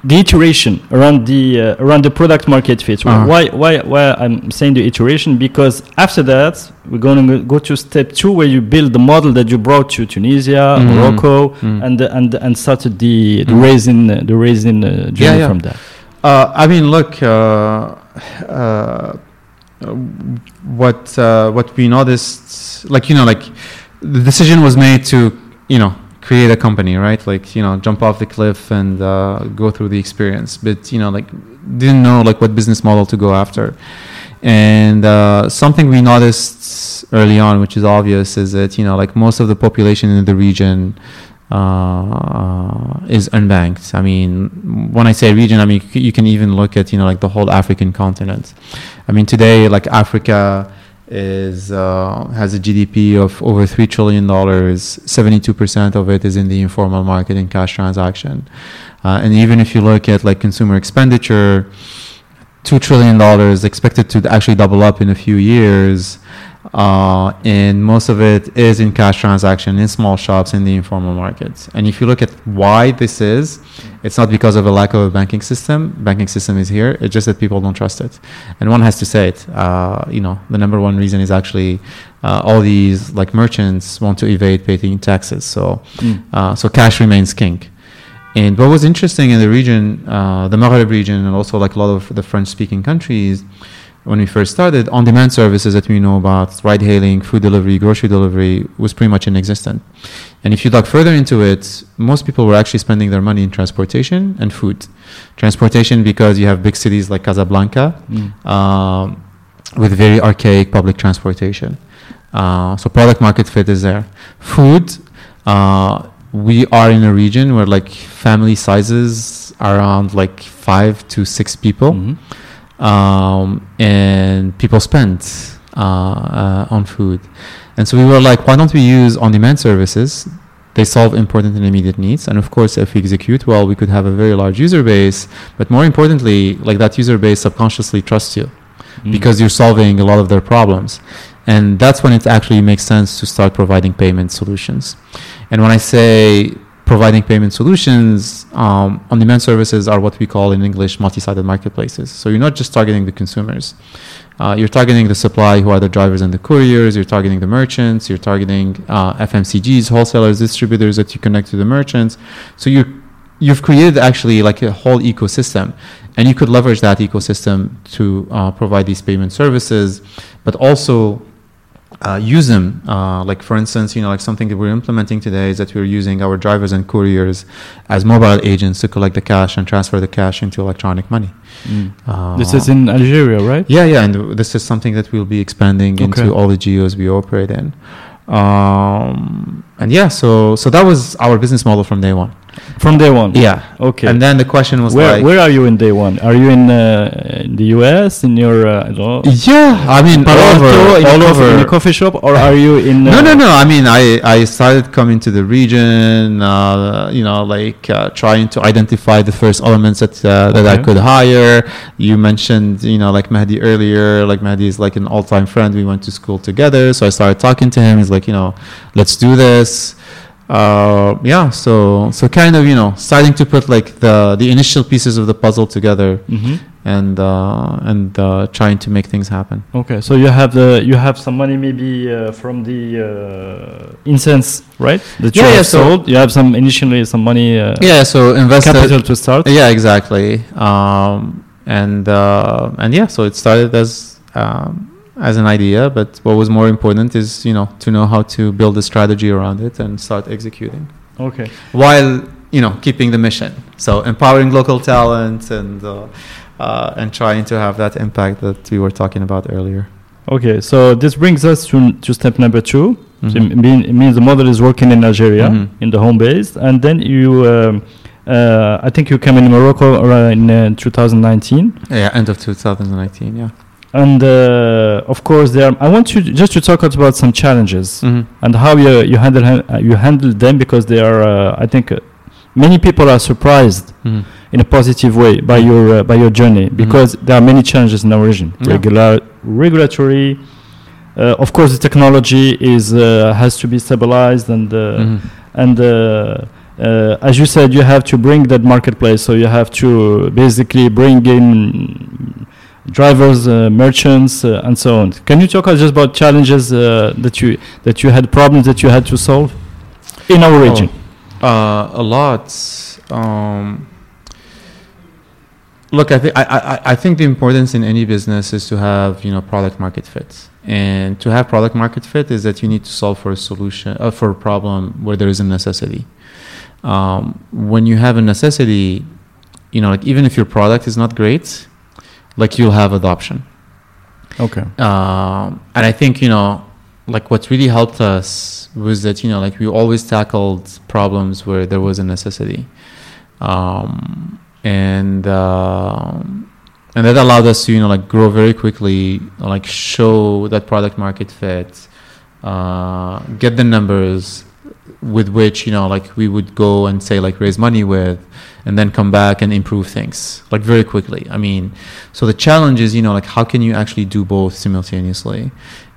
the iteration around the uh, around the product market fit. Uh-huh. Why why why I'm saying the iteration because after that we're going to go to step two where you build the model that you brought to Tunisia, Mhm. Morocco, Mm. and and and started the the Mhm. raising uh, the raising uh, journey yeah. from that. Uh, I mean, look, uh, uh, what uh, what we noticed, like you know, like the decision was made to you know create a company, right? Like you know, jump off the cliff and uh, go through the experience, but you know, like didn't know like what business model to go after. And uh, something we noticed early on, which is obvious, is that you know, like most of the population in the region uh, is unbanked. I mean, when I say region, I mean you can even look at you know like the whole African continent. I mean today, like Africa is uh, has a GDP of over three trillion dollars. Seventy-two percent of it is in the informal market in cash transaction, uh, and even if you look at like consumer expenditure, two trillion dollars expected to actually double up in a few years uh, and most of it is in cash transaction in small shops in the informal markets. And if you look at why this is, it's not because of a lack of a banking system. Banking system is here. It's just that people don't trust it, and one has to say it. Uh, you know, the number one reason is actually uh, all these like merchants want to evade paying taxes. So, Mm. uh, so cash remains king. And what was interesting in the region, uh, the Maghreb region, and also like a lot of the French-speaking countries, when we first started, on-demand services that we know about, ride-hailing, food delivery, grocery delivery, was pretty much inexistent. And if you dug further into it, most people were actually spending their money in transportation and food. Transportation because you have big cities like Casablanca Mm. um, with very archaic public transportation. Uh, so product market fit is there. Food, uh, we are in a region where like family sizes are around like five to six people Mhm. Um, and people spend uh, uh, on food. And so we were like, why don't we use on-demand services? They solve important and immediate needs, and of course, if we execute well, we could have a very large user base. But more importantly, like that user base subconsciously trusts you Mm. because you're solving a lot of their problems. And that's when it actually makes sense to start providing payment solutions. And when I say providing payment solutions, um, on demand services are what we call in English multi sided marketplaces. So you're not just targeting the consumers, uh, you're targeting the supply, who are the drivers and the couriers, you're targeting the merchants, you're targeting uh, FMCGs, wholesalers, distributors that you connect to the merchants. So you're you've created actually like a whole ecosystem, and you could leverage that ecosystem to uh, provide these payment services, but also uh, use them. Uh, like for instance, you know, like something that we're implementing today is that we're using our drivers and couriers as mobile agents to collect the cash and transfer the cash into electronic money. Uh, This is in Algeria, right? yeah, yeah, and this is something that we'll be expanding Okay. into all the geos we operate in. Um, and yeah, so so that was our business model from day one. From day one. Yeah. Okay. And then the question was where like, where are you in day one? Are you in, uh, in the US in your uh, I don't know, yeah, I mean, all over, all a coffee, over. in a coffee shop, or are you in? no, uh, no, no. I mean, I, I started coming to the region, uh, you know, like uh, trying to identify the first elements that uh, that I could hire. You mentioned, you know, like Mahdi earlier. Like Mahdi is like an all-time friend. We went to school together, so I started talking to him. He's like, you know, let's do this. Uh, yeah, so so kind of, you know, starting to put like the the initial pieces of the puzzle together Mhm. and uh, and uh, trying to make things happen. Okay, so you have the you have some money maybe uh, from the uh, InSense, right? That you Yeah, have yeah, so- sold. You have some initially some money uh, Yeah, so invested. capital to start. Yeah, exactly. Um, and uh, and yeah, so it started as um, as an idea, but what was more important is you know to know how to build a strategy around it and start executing Okay. while you know keeping the mission. So empowering local talent and uh, uh, and trying to have that impact that we were talking about earlier. Okay, so this brings us to, to step number 2 So Mhm. it, mean, it means the model is working in Algeria, Mhm. in the home base, and then you, um, uh, I think you came in Morocco in uh, 2019, Yeah, end of 2019. Yeah. And uh, of course there. I want you just to talk about some challenges Mhm. and how you you handle uh, you handle them because they are, uh, I think, uh, many people are surprised Mhm. in a positive way by your uh, by your journey because there are many challenges in our region. Yeah. Regular regulatory, uh, of course, the technology is uh, has to be stabilized and uh, Mhm. and uh, uh, as you said, you have to bring that marketplace. So you have to basically bring in drivers, uh, merchants, uh, and so on. Can you talk us just about challenges uh, that you that you had problems that you had to solve in our Oh. region? Uh, a lot. Um, look, I think I, I, I think the importance in any business is to have you know product market fit, and to have product market fit is that you need to solve for a solution uh, for a problem where there is a necessity. Um, when you have a necessity, you know, like even if your product is not great, like you'll have adoption. Okay. Um, and I think you know, like what really helped us was that you know, like we always tackled problems where there was a necessity, um, and um, and that allowed us to you know like grow very quickly, like show that product market fit, uh, get the numbers with which you know like we would go and say like raise money with and then come back and improve things like very quickly. I mean so the challenge is you know like how can you actually do both simultaneously?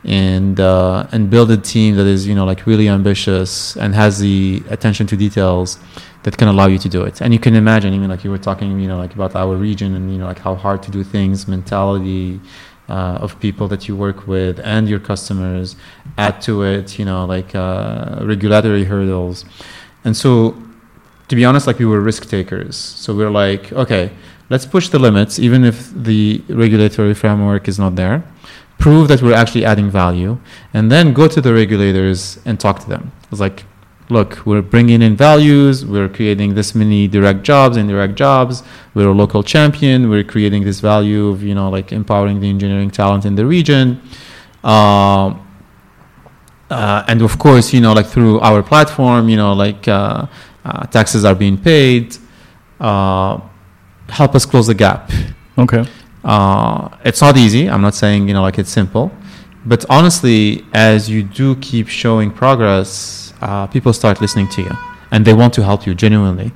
And uh, and build a team that is you know like really ambitious and has the attention to details that can allow you to do it. And you can imagine even like you were talking you know like about our region and you know like how hard to do things mentality uh, of people that you work with and your customers add to it you know like uh, regulatory hurdles. And so to be honest like we were risk takers. So we are like okay let's push the limits even if the regulatory framework is not there prove that we're actually adding value and then go to the regulators and talk to them. It's like look we're bringing in values we're creating this many direct jobs indirect jobs we're a local champion we're creating this value of you know like empowering the engineering talent in the region um, uh, and of course you know like through our platform you know like uh, uh, taxes are being paid uh, help us close the gap Okay. uh, it's not easy i'm not saying you know like it's simple but honestly as you do keep showing progress uh, people start listening to you and they want to help you genuinely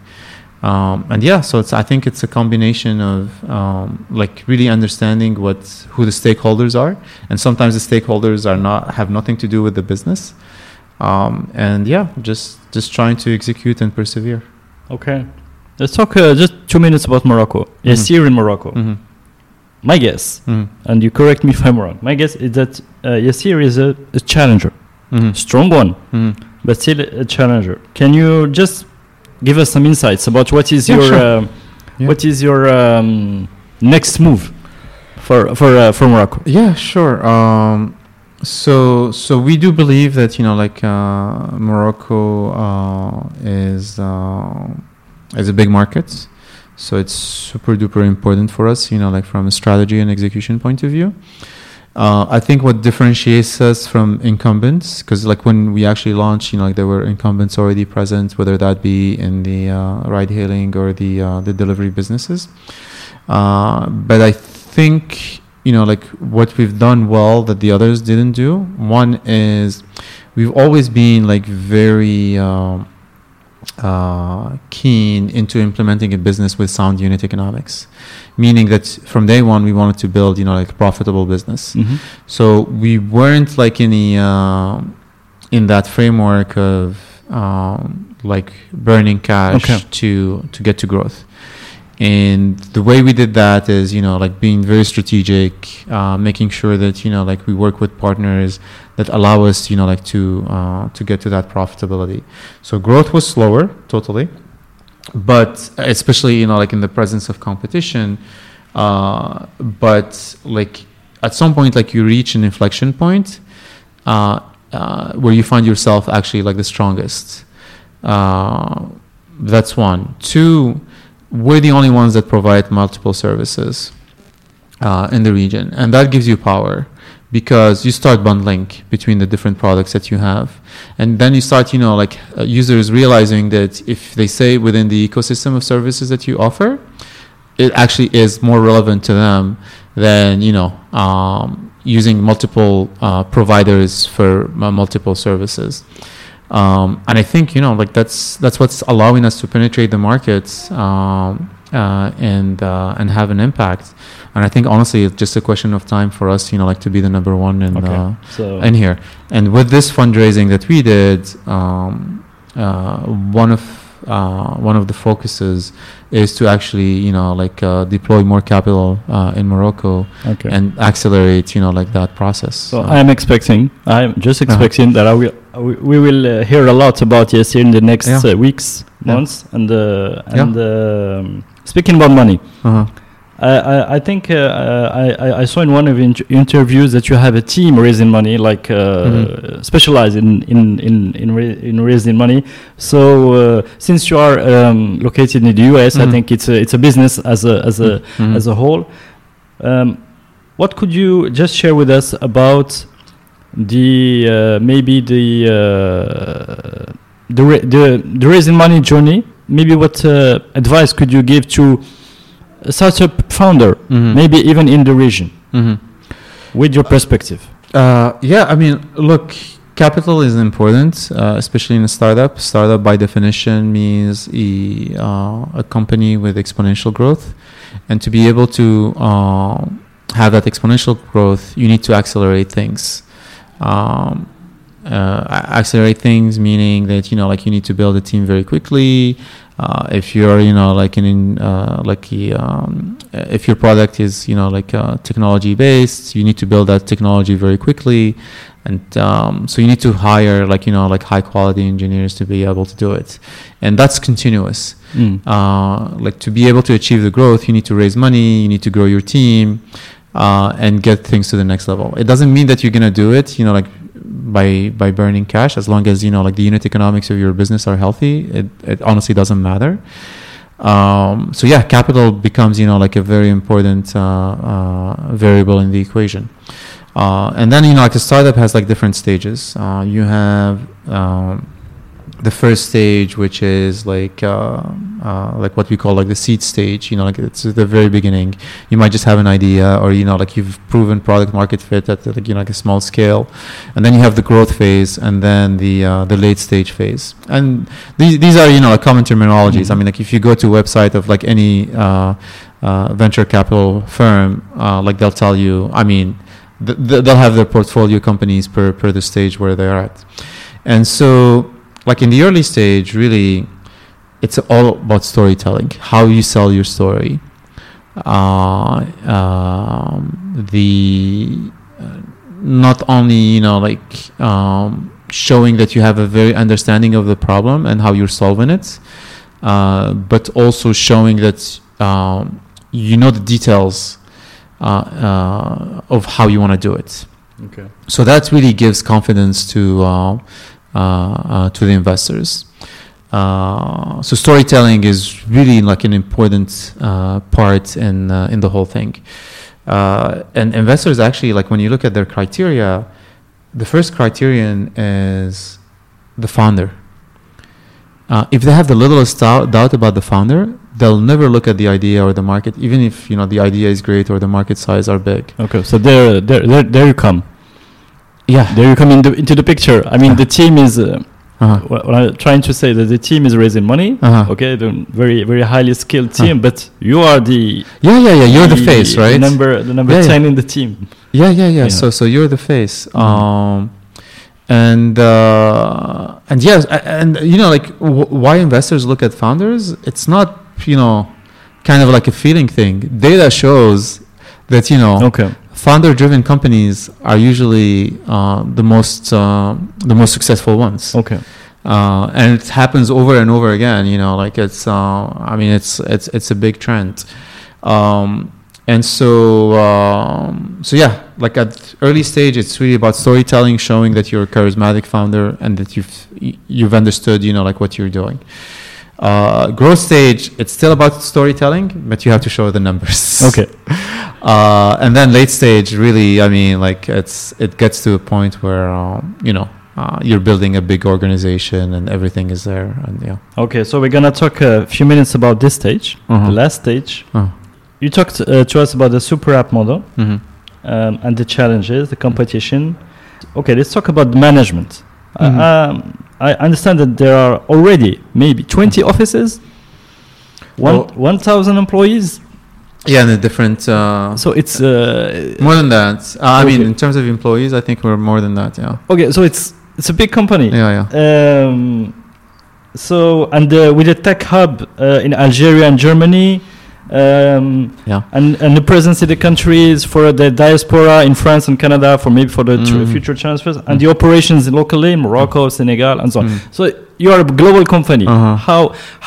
um, and yeah so it's i think it's a combination of um, like really understanding what who the stakeholders are and sometimes the stakeholders are not have nothing to do with the business um, and yeah just just trying to execute and persevere Okay. Let's talk uh, just two minutes about Morocco. Yes, Mhm. here in Morocco. mm-hmm. My guess, Mm-hmm. and you correct me if I'm wrong. My guess is that uh, Yassir is a, a challenger, Mm-hmm. strong one, Mm-hmm. But still a challenger. Can you just give us some insights about what is Yeah, your sure. uh, Yeah. what is your um, next move for for uh, for Morocco? Yeah, sure. Um, so so we do believe that you know like uh, Morocco uh, is uh, is a big market, so it's super duper important for us. You know, like from a strategy and execution point of view. Uh, I think what differentiates us from incumbents, because like when we actually launched, you know, like there were incumbents already present, whether that be in the uh, ride-hailing or the uh, the delivery businesses. Uh, but I think you know, like what we've done well that the others didn't do. One is we've always been like very um, uh, keen into implementing a business with sound unit economics, meaning that from day one we wanted to build, you know, like a profitable business. Mm-hmm. So we weren't like any uh, in that framework of um, like burning cash Okay. to to get to growth. And the way we did that is, you know, like being very strategic, uh, making sure that you know, like we work with partners that allow us, you know, like to uh, to get to that profitability. So growth was slower, totally, but especially you know, like in the presence of competition. Uh, but like at some point, like you reach an inflection point uh, uh, where you find yourself actually like the strongest. Uh, that's one. Two, we're the only ones that provide multiple services uh, in the region, and that gives you power because you start bundling between the different products that you have, and then you start, you know, like uh, users realizing that if they say within the ecosystem of services that you offer, it actually is more relevant to them than you know um, using multiple uh, providers for uh, multiple services. Um, and I think you know like that's that's what's allowing us to penetrate the markets um, uh, and uh, and have an impact. And I think honestly, it's just a question of time for us, you know, like to be the number one in Okay. uh, So in here. And with this fundraising that we did, um, uh, one of uh, one of the focuses is to actually, you know, like uh, deploy more capital uh, in Morocco okay. and accelerate, you know, like that process. So I am expecting, I am just Uh-huh. expecting that I will, we, we will uh, hear a lot about yes in the next Yeah. uh, weeks, Yeah. months, and uh, Yeah. and um, speaking about money, uh-huh. I, I, I think uh, I, I- I saw in one of the inter- interviews that you have a team raising money, like uh, Mhm. specialized in in in in, ra- in raising money. So uh, since you are um, located in the US, I Mhm. think it's a, it's a business as a as a Mhm. as a whole. Um, what could you just share with us about the uh, maybe the uh, the, ra- the the raising money journey? Maybe what uh, advice could you give to a startup founder, Mhm. maybe even in the region, Mhm. with your perspective? Uh, yeah, I mean, look, capital is important, uh, especially in a startup. Startup, by definition, means a, uh, a company with exponential growth. And to be able to uh, have that exponential growth, you need to accelerate things. Um, uh, accelerate things meaning that you know like you need to build a team very quickly. Uh, if you're you know like in uh, like um, uh, if your product is you know like uh, technology based you need to build that technology very quickly. And um, so you need to hire like you know like high quality engineers to be able to do it. And that's continuous. Mm. uh, like to be able to achieve the growth you need to raise money you need to grow your team uh, and get things to the next level. It doesn't mean that you're going to do it you know like by by burning cash as long as you know like the unit economics of your business are healthy it, it honestly doesn't matter. Um, so yeah capital becomes you know like a very important uh, uh, variable in the equation. Uh, and then you know like a startup has like different stages. Uh, you have um, the first stage which is like uh, uh, like what we call like the seed stage you know like it's the very beginning. You might just have an idea or you know like you've proven product market fit at like you know like a small scale. And then you have the growth phase and then the uh, the late stage phase. And these these are you know like common terminologies. I Mhm. mean like if you go to a website of like any uh, uh, venture capital firm uh, like they'll tell you i mean th- they'll have their portfolio companies per per the stage where they're at. And so like in the early stage really it's all about storytelling how you sell your story uh, um, the uh, not only you know like um, showing that you have a very understanding of the problem and how you're solving it uh, but also showing that um, you know the details uh, uh, of how you want to do it. Okay. So that really gives confidence to uh, to the investors. Uh, so storytelling is really like an important uh, part in uh, in the whole thing. Uh, and investors actually like when you look at their criteria, the first criterion is the founder. Uh, if they have the littlest doubt, doubt about the founder, they'll never look at the idea or the market, even if you know the idea is great or the market size are big. Okay. So there, there, there, there you come. Yeah. There you come in the, into the picture. I mean, the team is. Uh, Uh-huh. I'm trying to say that the team is raising money. Uh-huh. Okay, the very very highly skilled team, but you are the Yeah, yeah, yeah. You're the face, right? The number the number Yeah, yeah. ten in the team. Yeah, yeah, yeah. Yeah. So, so you're the face. Mhm. Um, and uh, and yes, a- and you know, like w- why investors look at founders? It's not you know, kind of like a feeling thing. Data shows that you know, Okay. Founder-driven companies are usually uh, the most uh, the most successful ones. Okay. uh, and it happens over and over again. You know, like it's. Uh, I mean, it's it's it's a big trend, um, and so um, so yeah. Like at early stage, it's really about storytelling, showing that you're a charismatic founder and that you've you've understood. You know, like what you're doing. Uh, growth stage, it's still about storytelling, but you have to show the numbers. Okay. Uh, and then late stage, really, I mean, like it's it gets to a point where um, you know uh, you're building a big organization and everything is there, and yeah. Okay. So we're gonna talk a few minutes about this stage, Uh-huh. the last stage. Uh, You talked uh, to us about the super app model mhm. um, and the challenges, the competition. Okay, let's talk about the management. Uh, Mhm. um, I understand that there are already maybe 20 offices, one Well- 1,000 employees. Yeah, and the different. Uh, So it's uh, more than that. Uh, I mean, in terms of employees, I think we're more than that. Yeah. okay. So it's it's a big company. Yeah, yeah. Um, so and uh, with a tech hub uh, in Algeria and Germany, um, Yeah. and and the presence in the countries for the diaspora in France and Canada for maybe for the Mhm. future transfers and the operations locally in Morocco, Senegal, and so on. Mm. So you are a global company. Uh-huh. How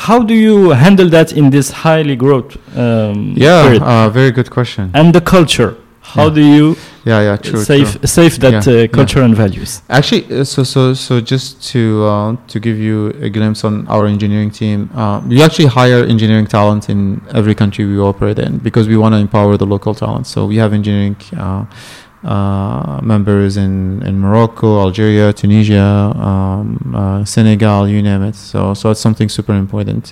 how do you handle that in this highly growth um, Yeah, uh, very good question. and the culture? How Yeah. do you Yeah, yeah, true. save true. save that Yeah, uh, yeah. culture and values? Actually, uh, so so so just to uh, to give you a glimpse on our engineering team, uh, we actually hire engineering talent in every country we operate in because we want to empower the local talent. So we have engineering uh, members in in Morocco, Algeria, Tunisia, um, uh, Senegal, you name it. So so it's something super important.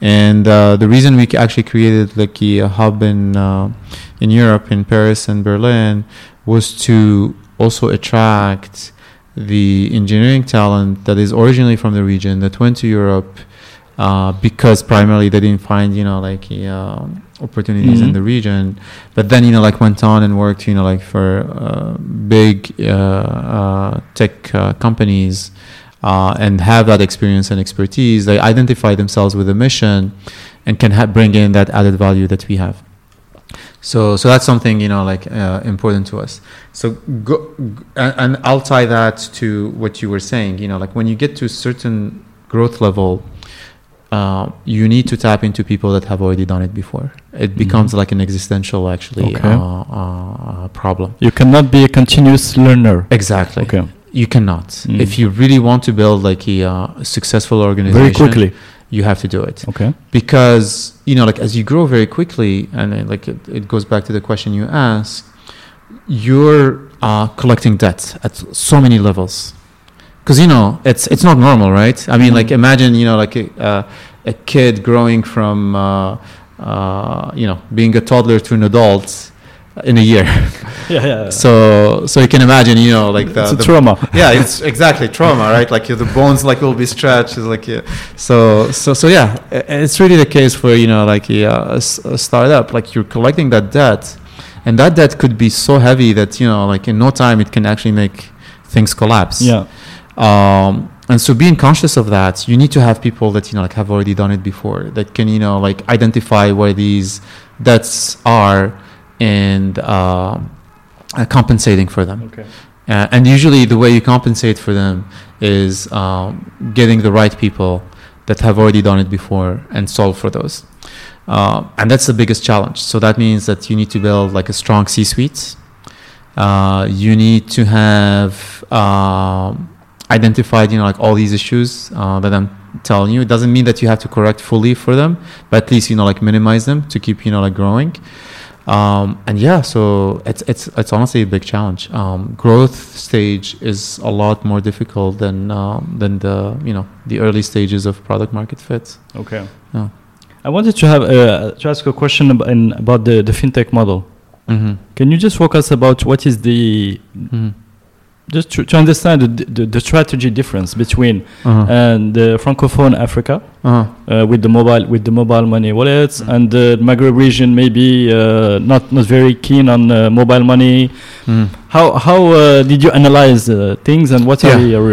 And uh, the reason we actually created like a hub in uh, in Europe, in Paris and Berlin, was to also attract the engineering talent that is originally from the region that went to Europe uh, because primarily they didn't find you know like uh, opportunities in Mhm. the region, but then you know like went on and worked you know like for uh, big uh, uh, tech uh, companies. Uh, and have that experience and expertise, they identify themselves with a mission, and can ha- bring in that added value that we have. So, so that's something you know like uh, important to us. So, go, g- and I'll tie that to what you were saying. You know, like when you get to a certain growth level, uh, you need to tap into people that have already done it before. It becomes like an existential, actually, Okay. uh, uh, problem. You cannot be a continuous learner. Exactly. Okay. You cannot. Mm. If you really want to build like a uh, successful organization, Very quickly. you have to do it Okay. because you know like as you grow very quickly and uh, like it, it goes back to the question you asked you're uh, collecting debt at so many levels because you know it's it's not normal right i mean like Mhm. imagine you know like a, uh, a kid growing from uh, uh, you know being a toddler to an adult in a year Yeah, yeah. so so you can imagine you know like the, it's a the trauma. yeah it's exactly trauma right like the bones like will be stretched it's like yeah. so so so yeah it's really the case for you know like a, a startup like you're collecting that debt and that debt could be so heavy that you know like in no time it can actually make things collapse Yeah. Um, and so being conscious of that you need to have people that you know like have already done it before that can you know like identify where these debts are and um, uh, compensating for them Okay. uh, and usually the way you compensate for them is um, getting the right people that have already done it before and solve for those. Uh, and that's the biggest challenge. So that means that you need to build like a strong C-suite. Uh, you need to have um, identified, you know, like all these issues uh, that I'm telling you. It doesn't mean that you have to correct fully for them, but at least you know, like minimize them to keep you know, like growing. Um, and yeah, so it's it's it's honestly a big challenge. Um, growth stage is a lot more difficult than um, than the you know the early stages of product market fit. Okay. Yeah. I wanted to have uh, to ask a question about, in, about the, the fintech model. Mm-hmm. Can you just walk us about what is the Mm-hmm. Just to, to understand the, the, the strategy difference between Uh-huh. and the francophone Africa uh-huh. uh, with the mobile with the mobile money wallets Mhm. and the Maghreb region maybe uh, not not very keen on uh, mobile money. Mhm. How how uh, did you analyze uh, things and what are Yeah. your,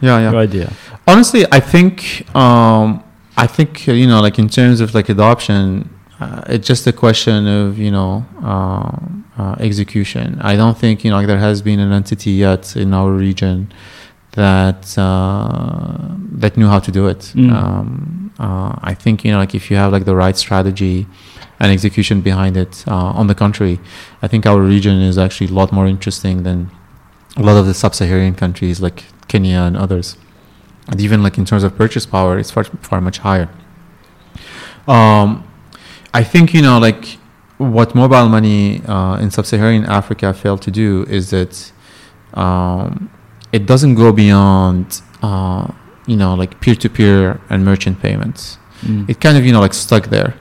Yeah, yeah. your idea? Honestly, I think um, I think uh, you know, like in terms of like adoption, uh, it's just a question of you know um, uh, execution. I don't think you know like there has been an entity yet in our region that uh, that knew how to do it. Mm. Um, uh, I think you know like if you have like the right strategy and execution behind it. Uh, on the contrary, I think our region is actually a lot more interesting than a lot of the sub-Saharan countries like Kenya and others and even like in terms of purchase power, it's far far much higher. Um, I think you know like what mobile money uh, in sub-Saharan Africa failed to do is that um, it doesn't go beyond uh, you know like peer-to-peer and merchant payments. Mm. It kind of you know like stuck there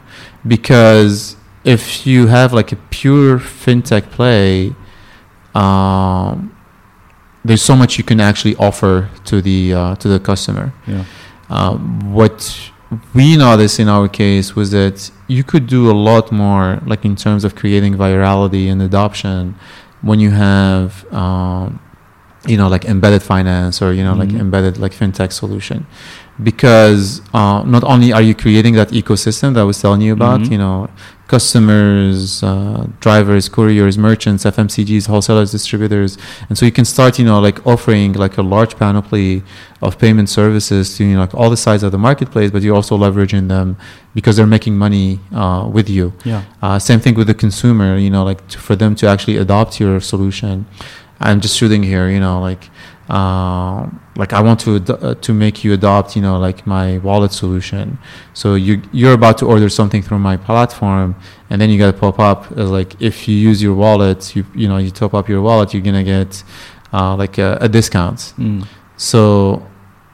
because if you have like a pure fintech play. Um, there's so much you can actually offer to the uh, to the customer. yeah. Um, what we noticed in our case was that you could do a lot more, like in terms of creating virality and adoption, when you have, um, you know, like embedded finance or you know, like Mhm. embedded like fintech solution, because uh, not only are you creating that ecosystem that I was telling you about, Mhm. you know, customers, uh, drivers, couriers, merchants, FMCGs, wholesalers, distributors, and so you can start, you know, like offering like a large panoply of payment services to you know, like all the sides of the marketplace, but you're also leveraging them because they're making money uh, with you. Yeah. Uh, same thing with the consumer, you know, like to, for them to actually adopt your solution. I'm just shooting here, you know, like, uh, like I want to ad- uh, to make you adopt, you know, like my wallet solution. So you you're about to order something through my platform, and then you got to pop up as like if you use your wallet, you you know, you top up your wallet, you're gonna get uh, like a, a discount. Mm. So,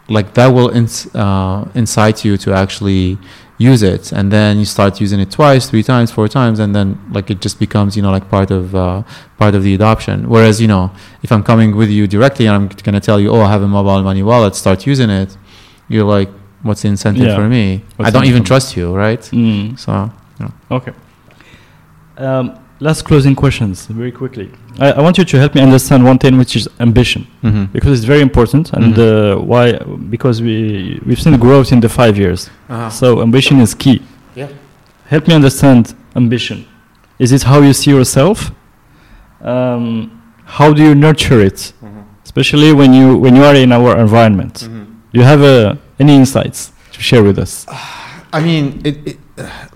like that will ins- uh, incite you to actually use it, and then you start using it twice, three times, four times, and then like it just becomes you know like part of uh, part of the adoption. Whereas you know if I'm coming with you directly and I'm gonna tell you, oh, I have a mobile money wallet, start using it, you're like, what's the incentive Yeah. for me? What's I don't even trust you, right? Mm. So Okay. Um, last closing questions, very quickly. I, I want you to help me understand one thing, which is ambition, mm-hmm. because it's very important, and Mhm. uh, why? Because we we've seen growth in the five years, uh so ambition is key. Yeah. Help me understand ambition. Is it how you see yourself? Um, how do you nurture it, especially when you when you are in our environment? Do you have uh, any insights to share with us? I mean, it, it,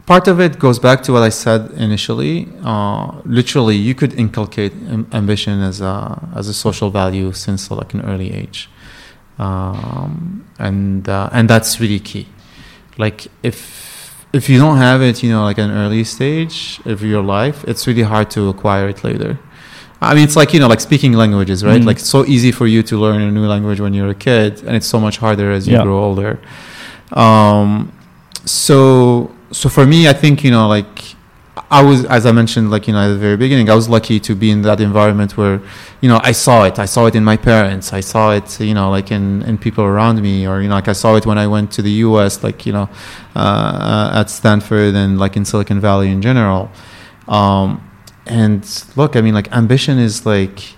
part of it goes back to what I said initially. Uh, literally, you could inculcate am- ambition as a as a social value since like an early age, um, and uh, and that's really key. Like if if you don't have it, you know, like an early stage of your life, it's really hard to acquire it later. I mean, it's like you know, like speaking languages, right? Mm. Like it's so easy for you to learn a new language when you're a kid, and it's so much harder as you Yeah. grow older. Um, so so for me, I think you know, like I was, as I mentioned, like you know, at the very beginning, I was lucky to be in that environment where, you know, I saw it. I saw it in my parents. I saw it, you know, like in in people around me, or you know, like I saw it when I went to the U.S., like you know, uh, at Stanford and like in Silicon Valley in general. Um, and look, I mean, like ambition is like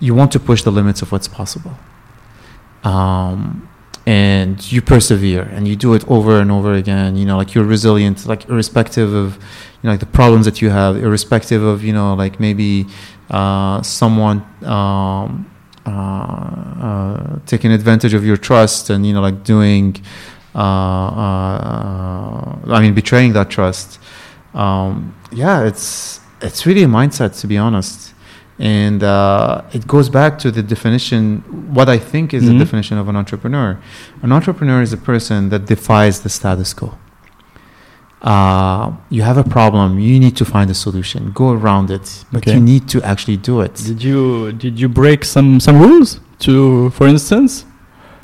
you want to push the limits of what's possible. Um, and you persevere and you do it over and over again you know like you're resilient like irrespective of you know like the problems that you have irrespective of you know like maybe uh, someone um, uh, uh, taking advantage of your trust and you know like doing uh, uh, I mean, betraying that trust. Um, yeah, it's it's really a mindset, to be honest. And uh, it goes back to the definition, what I think is Mhm. the definition of an entrepreneur. An entrepreneur is a person that defies the status quo. Uh, you have a problem, you need to find a solution, go around it, but Okay. you need to actually do it. Did you did you break some some rules to, for instance,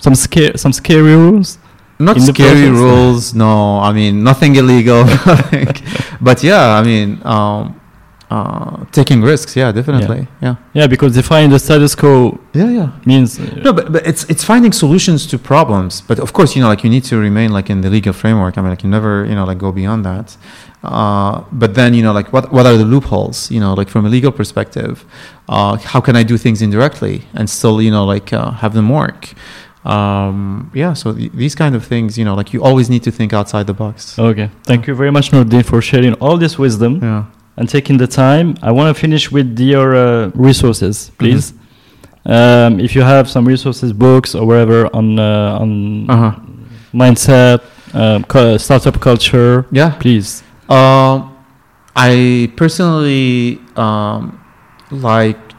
some scare some scary rules? Not scary rules, no. I mean, nothing illegal. but yeah, I mean, um, uh, taking risks, yeah, definitely. Yeah. Yeah, because defining the status quo Yeah, yeah. means uh, No, but, but it's it's finding solutions to problems. But of course, you know, like you need to remain like in the legal framework. I mean, like you never, you know, like go beyond that. Uh, but then, you know, like what what are the loopholes? You know, like from a legal perspective, uh, how can I do things indirectly and still, you know, like uh, have them work? Um, yeah. So th- these kind of things, you know, like you always need to think outside the box. okay. Thank you very much, Noureddine, for sharing all this wisdom Yeah. And taking the time. I want to finish with your uh, resources, please. Um, if you have some resources, books or whatever on uh, on Uh huh. mindset, cu- startup culture, Yeah. please. Um, I personally um, liked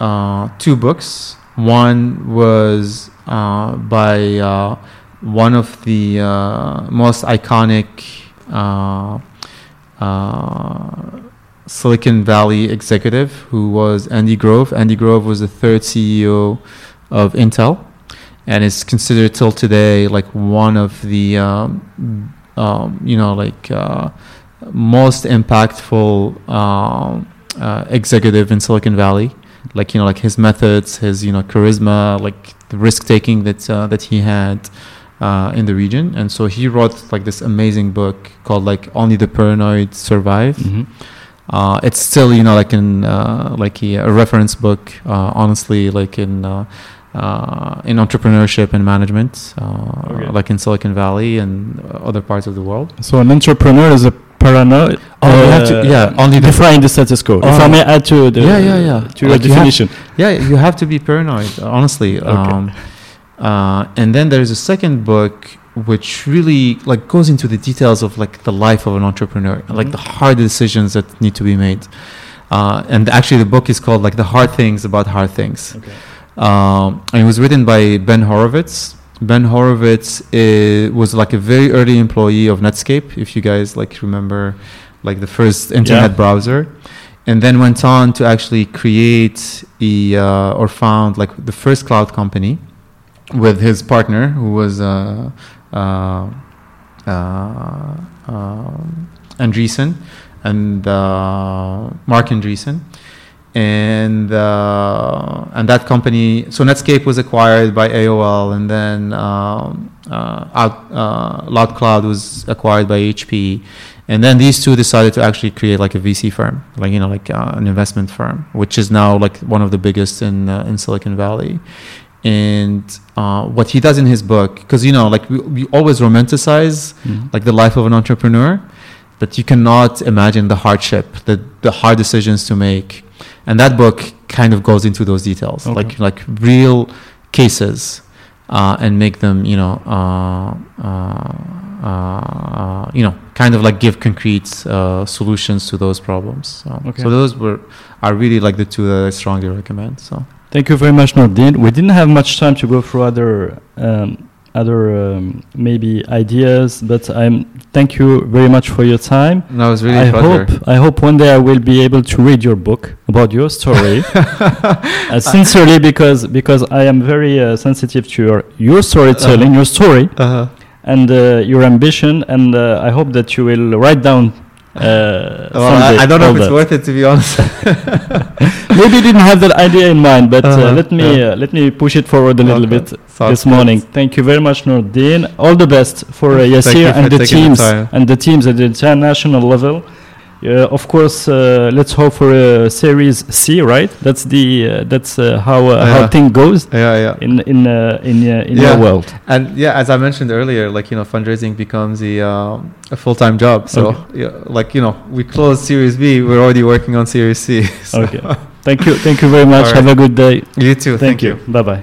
uh, two books. One was uh, by uh, one of the uh, most iconic uh, uh, Silicon Valley executive, who was Andy Grove. Andy Grove was the third CEO of Intel, and is considered till today like one of the um, um, you know like uh, most impactful um, uh, executive in Silicon Valley. Like you know, like his methods, his you know charisma, like the risk taking that uh, that he had uh, in the region, and so he wrote like this amazing book called like Only the Paranoid Survive. Mhm. Uh, it's still you know like in uh, like a, a reference book, uh, honestly, like in uh, uh, in entrepreneurship and management, uh, Okay. like in Silicon Valley and uh, other parts of the world. So an entrepreneur is a paranoid. Oh, you to- yeah, only the- defying the status quo. if Oh. I may add to the Yeah, yeah, yeah. to your Like you have- definition. Yeah, you have to be paranoid, honestly. Um, uh, and then there's a second book which really like goes into the details of like the life of an entrepreneur, like Mhm. the hard decisions that need to be made. Uh, and actually, the book is called like the hard things about hard things. Okay. Um, and it was written by Ben Horowitz. Ben Horowitz was like a very early employee of Netscape, if you guys like remember, like the first internet Yeah. browser, and then went on to actually create a, uh, or found like the first cloud company with his partner, who was uh, uh, uh, um, Andreessen and uh, Marc Andreessen and uh, and that company. So Netscape was acquired by AOL, and then um, was acquired by HP, and then these two decided to actually create like a VC firm, like you know, like uh, an investment firm, which is now like one of the biggest in uh, in Silicon Valley. And uh, what he does in his book, because you know, like we, we always romanticize Mhm. like the life of an entrepreneur, but you cannot imagine the hardship, the the hard decisions to make. And that book kind of goes into those details, Okay. like like real cases, uh, and make them, you know, uh, uh, uh, you know, kind of like give concrete uh, solutions to those problems. So, Okay. so those were are really like the two that I strongly recommend. So Thank you very much, Noureddine. We didn't have much time to go through other um, other um, maybe ideas, but I'm thank you very much for your time. that was really I pleasure. hope I hope one day I will be able to read your book about your story. uh, sincerely, because because I am very uh, sensitive to your your storytelling, your story, Uh-huh. and uh, your ambition, and uh, I hope that you will write down. Uh, Well, I, I don't know if it's that. worth it to be honest. Maybe you didn't have that idea in mind, but uh, Uh-huh, let me yeah. uh, let me push it forward a little Okay. bit Sounds this good. morning. Thank you very much, Noureddine. All the best for uh, Yassir and the taking the teams and the teams at the international level. Uh, of course, uh, let's hope for a Series C, right? That's the uh, that's uh, how uh, how Yeah. thing goes Yeah, yeah. in in uh, in uh, in Yeah. your world. And yeah, as I mentioned earlier, like you know, fundraising becomes a um, a full time job. So Okay. yeah, like you know, we closed Series B. We're already working on Series C. So Okay. Thank you. Thank you very much. All Have a good day. You too. Thank, you. Bye bye.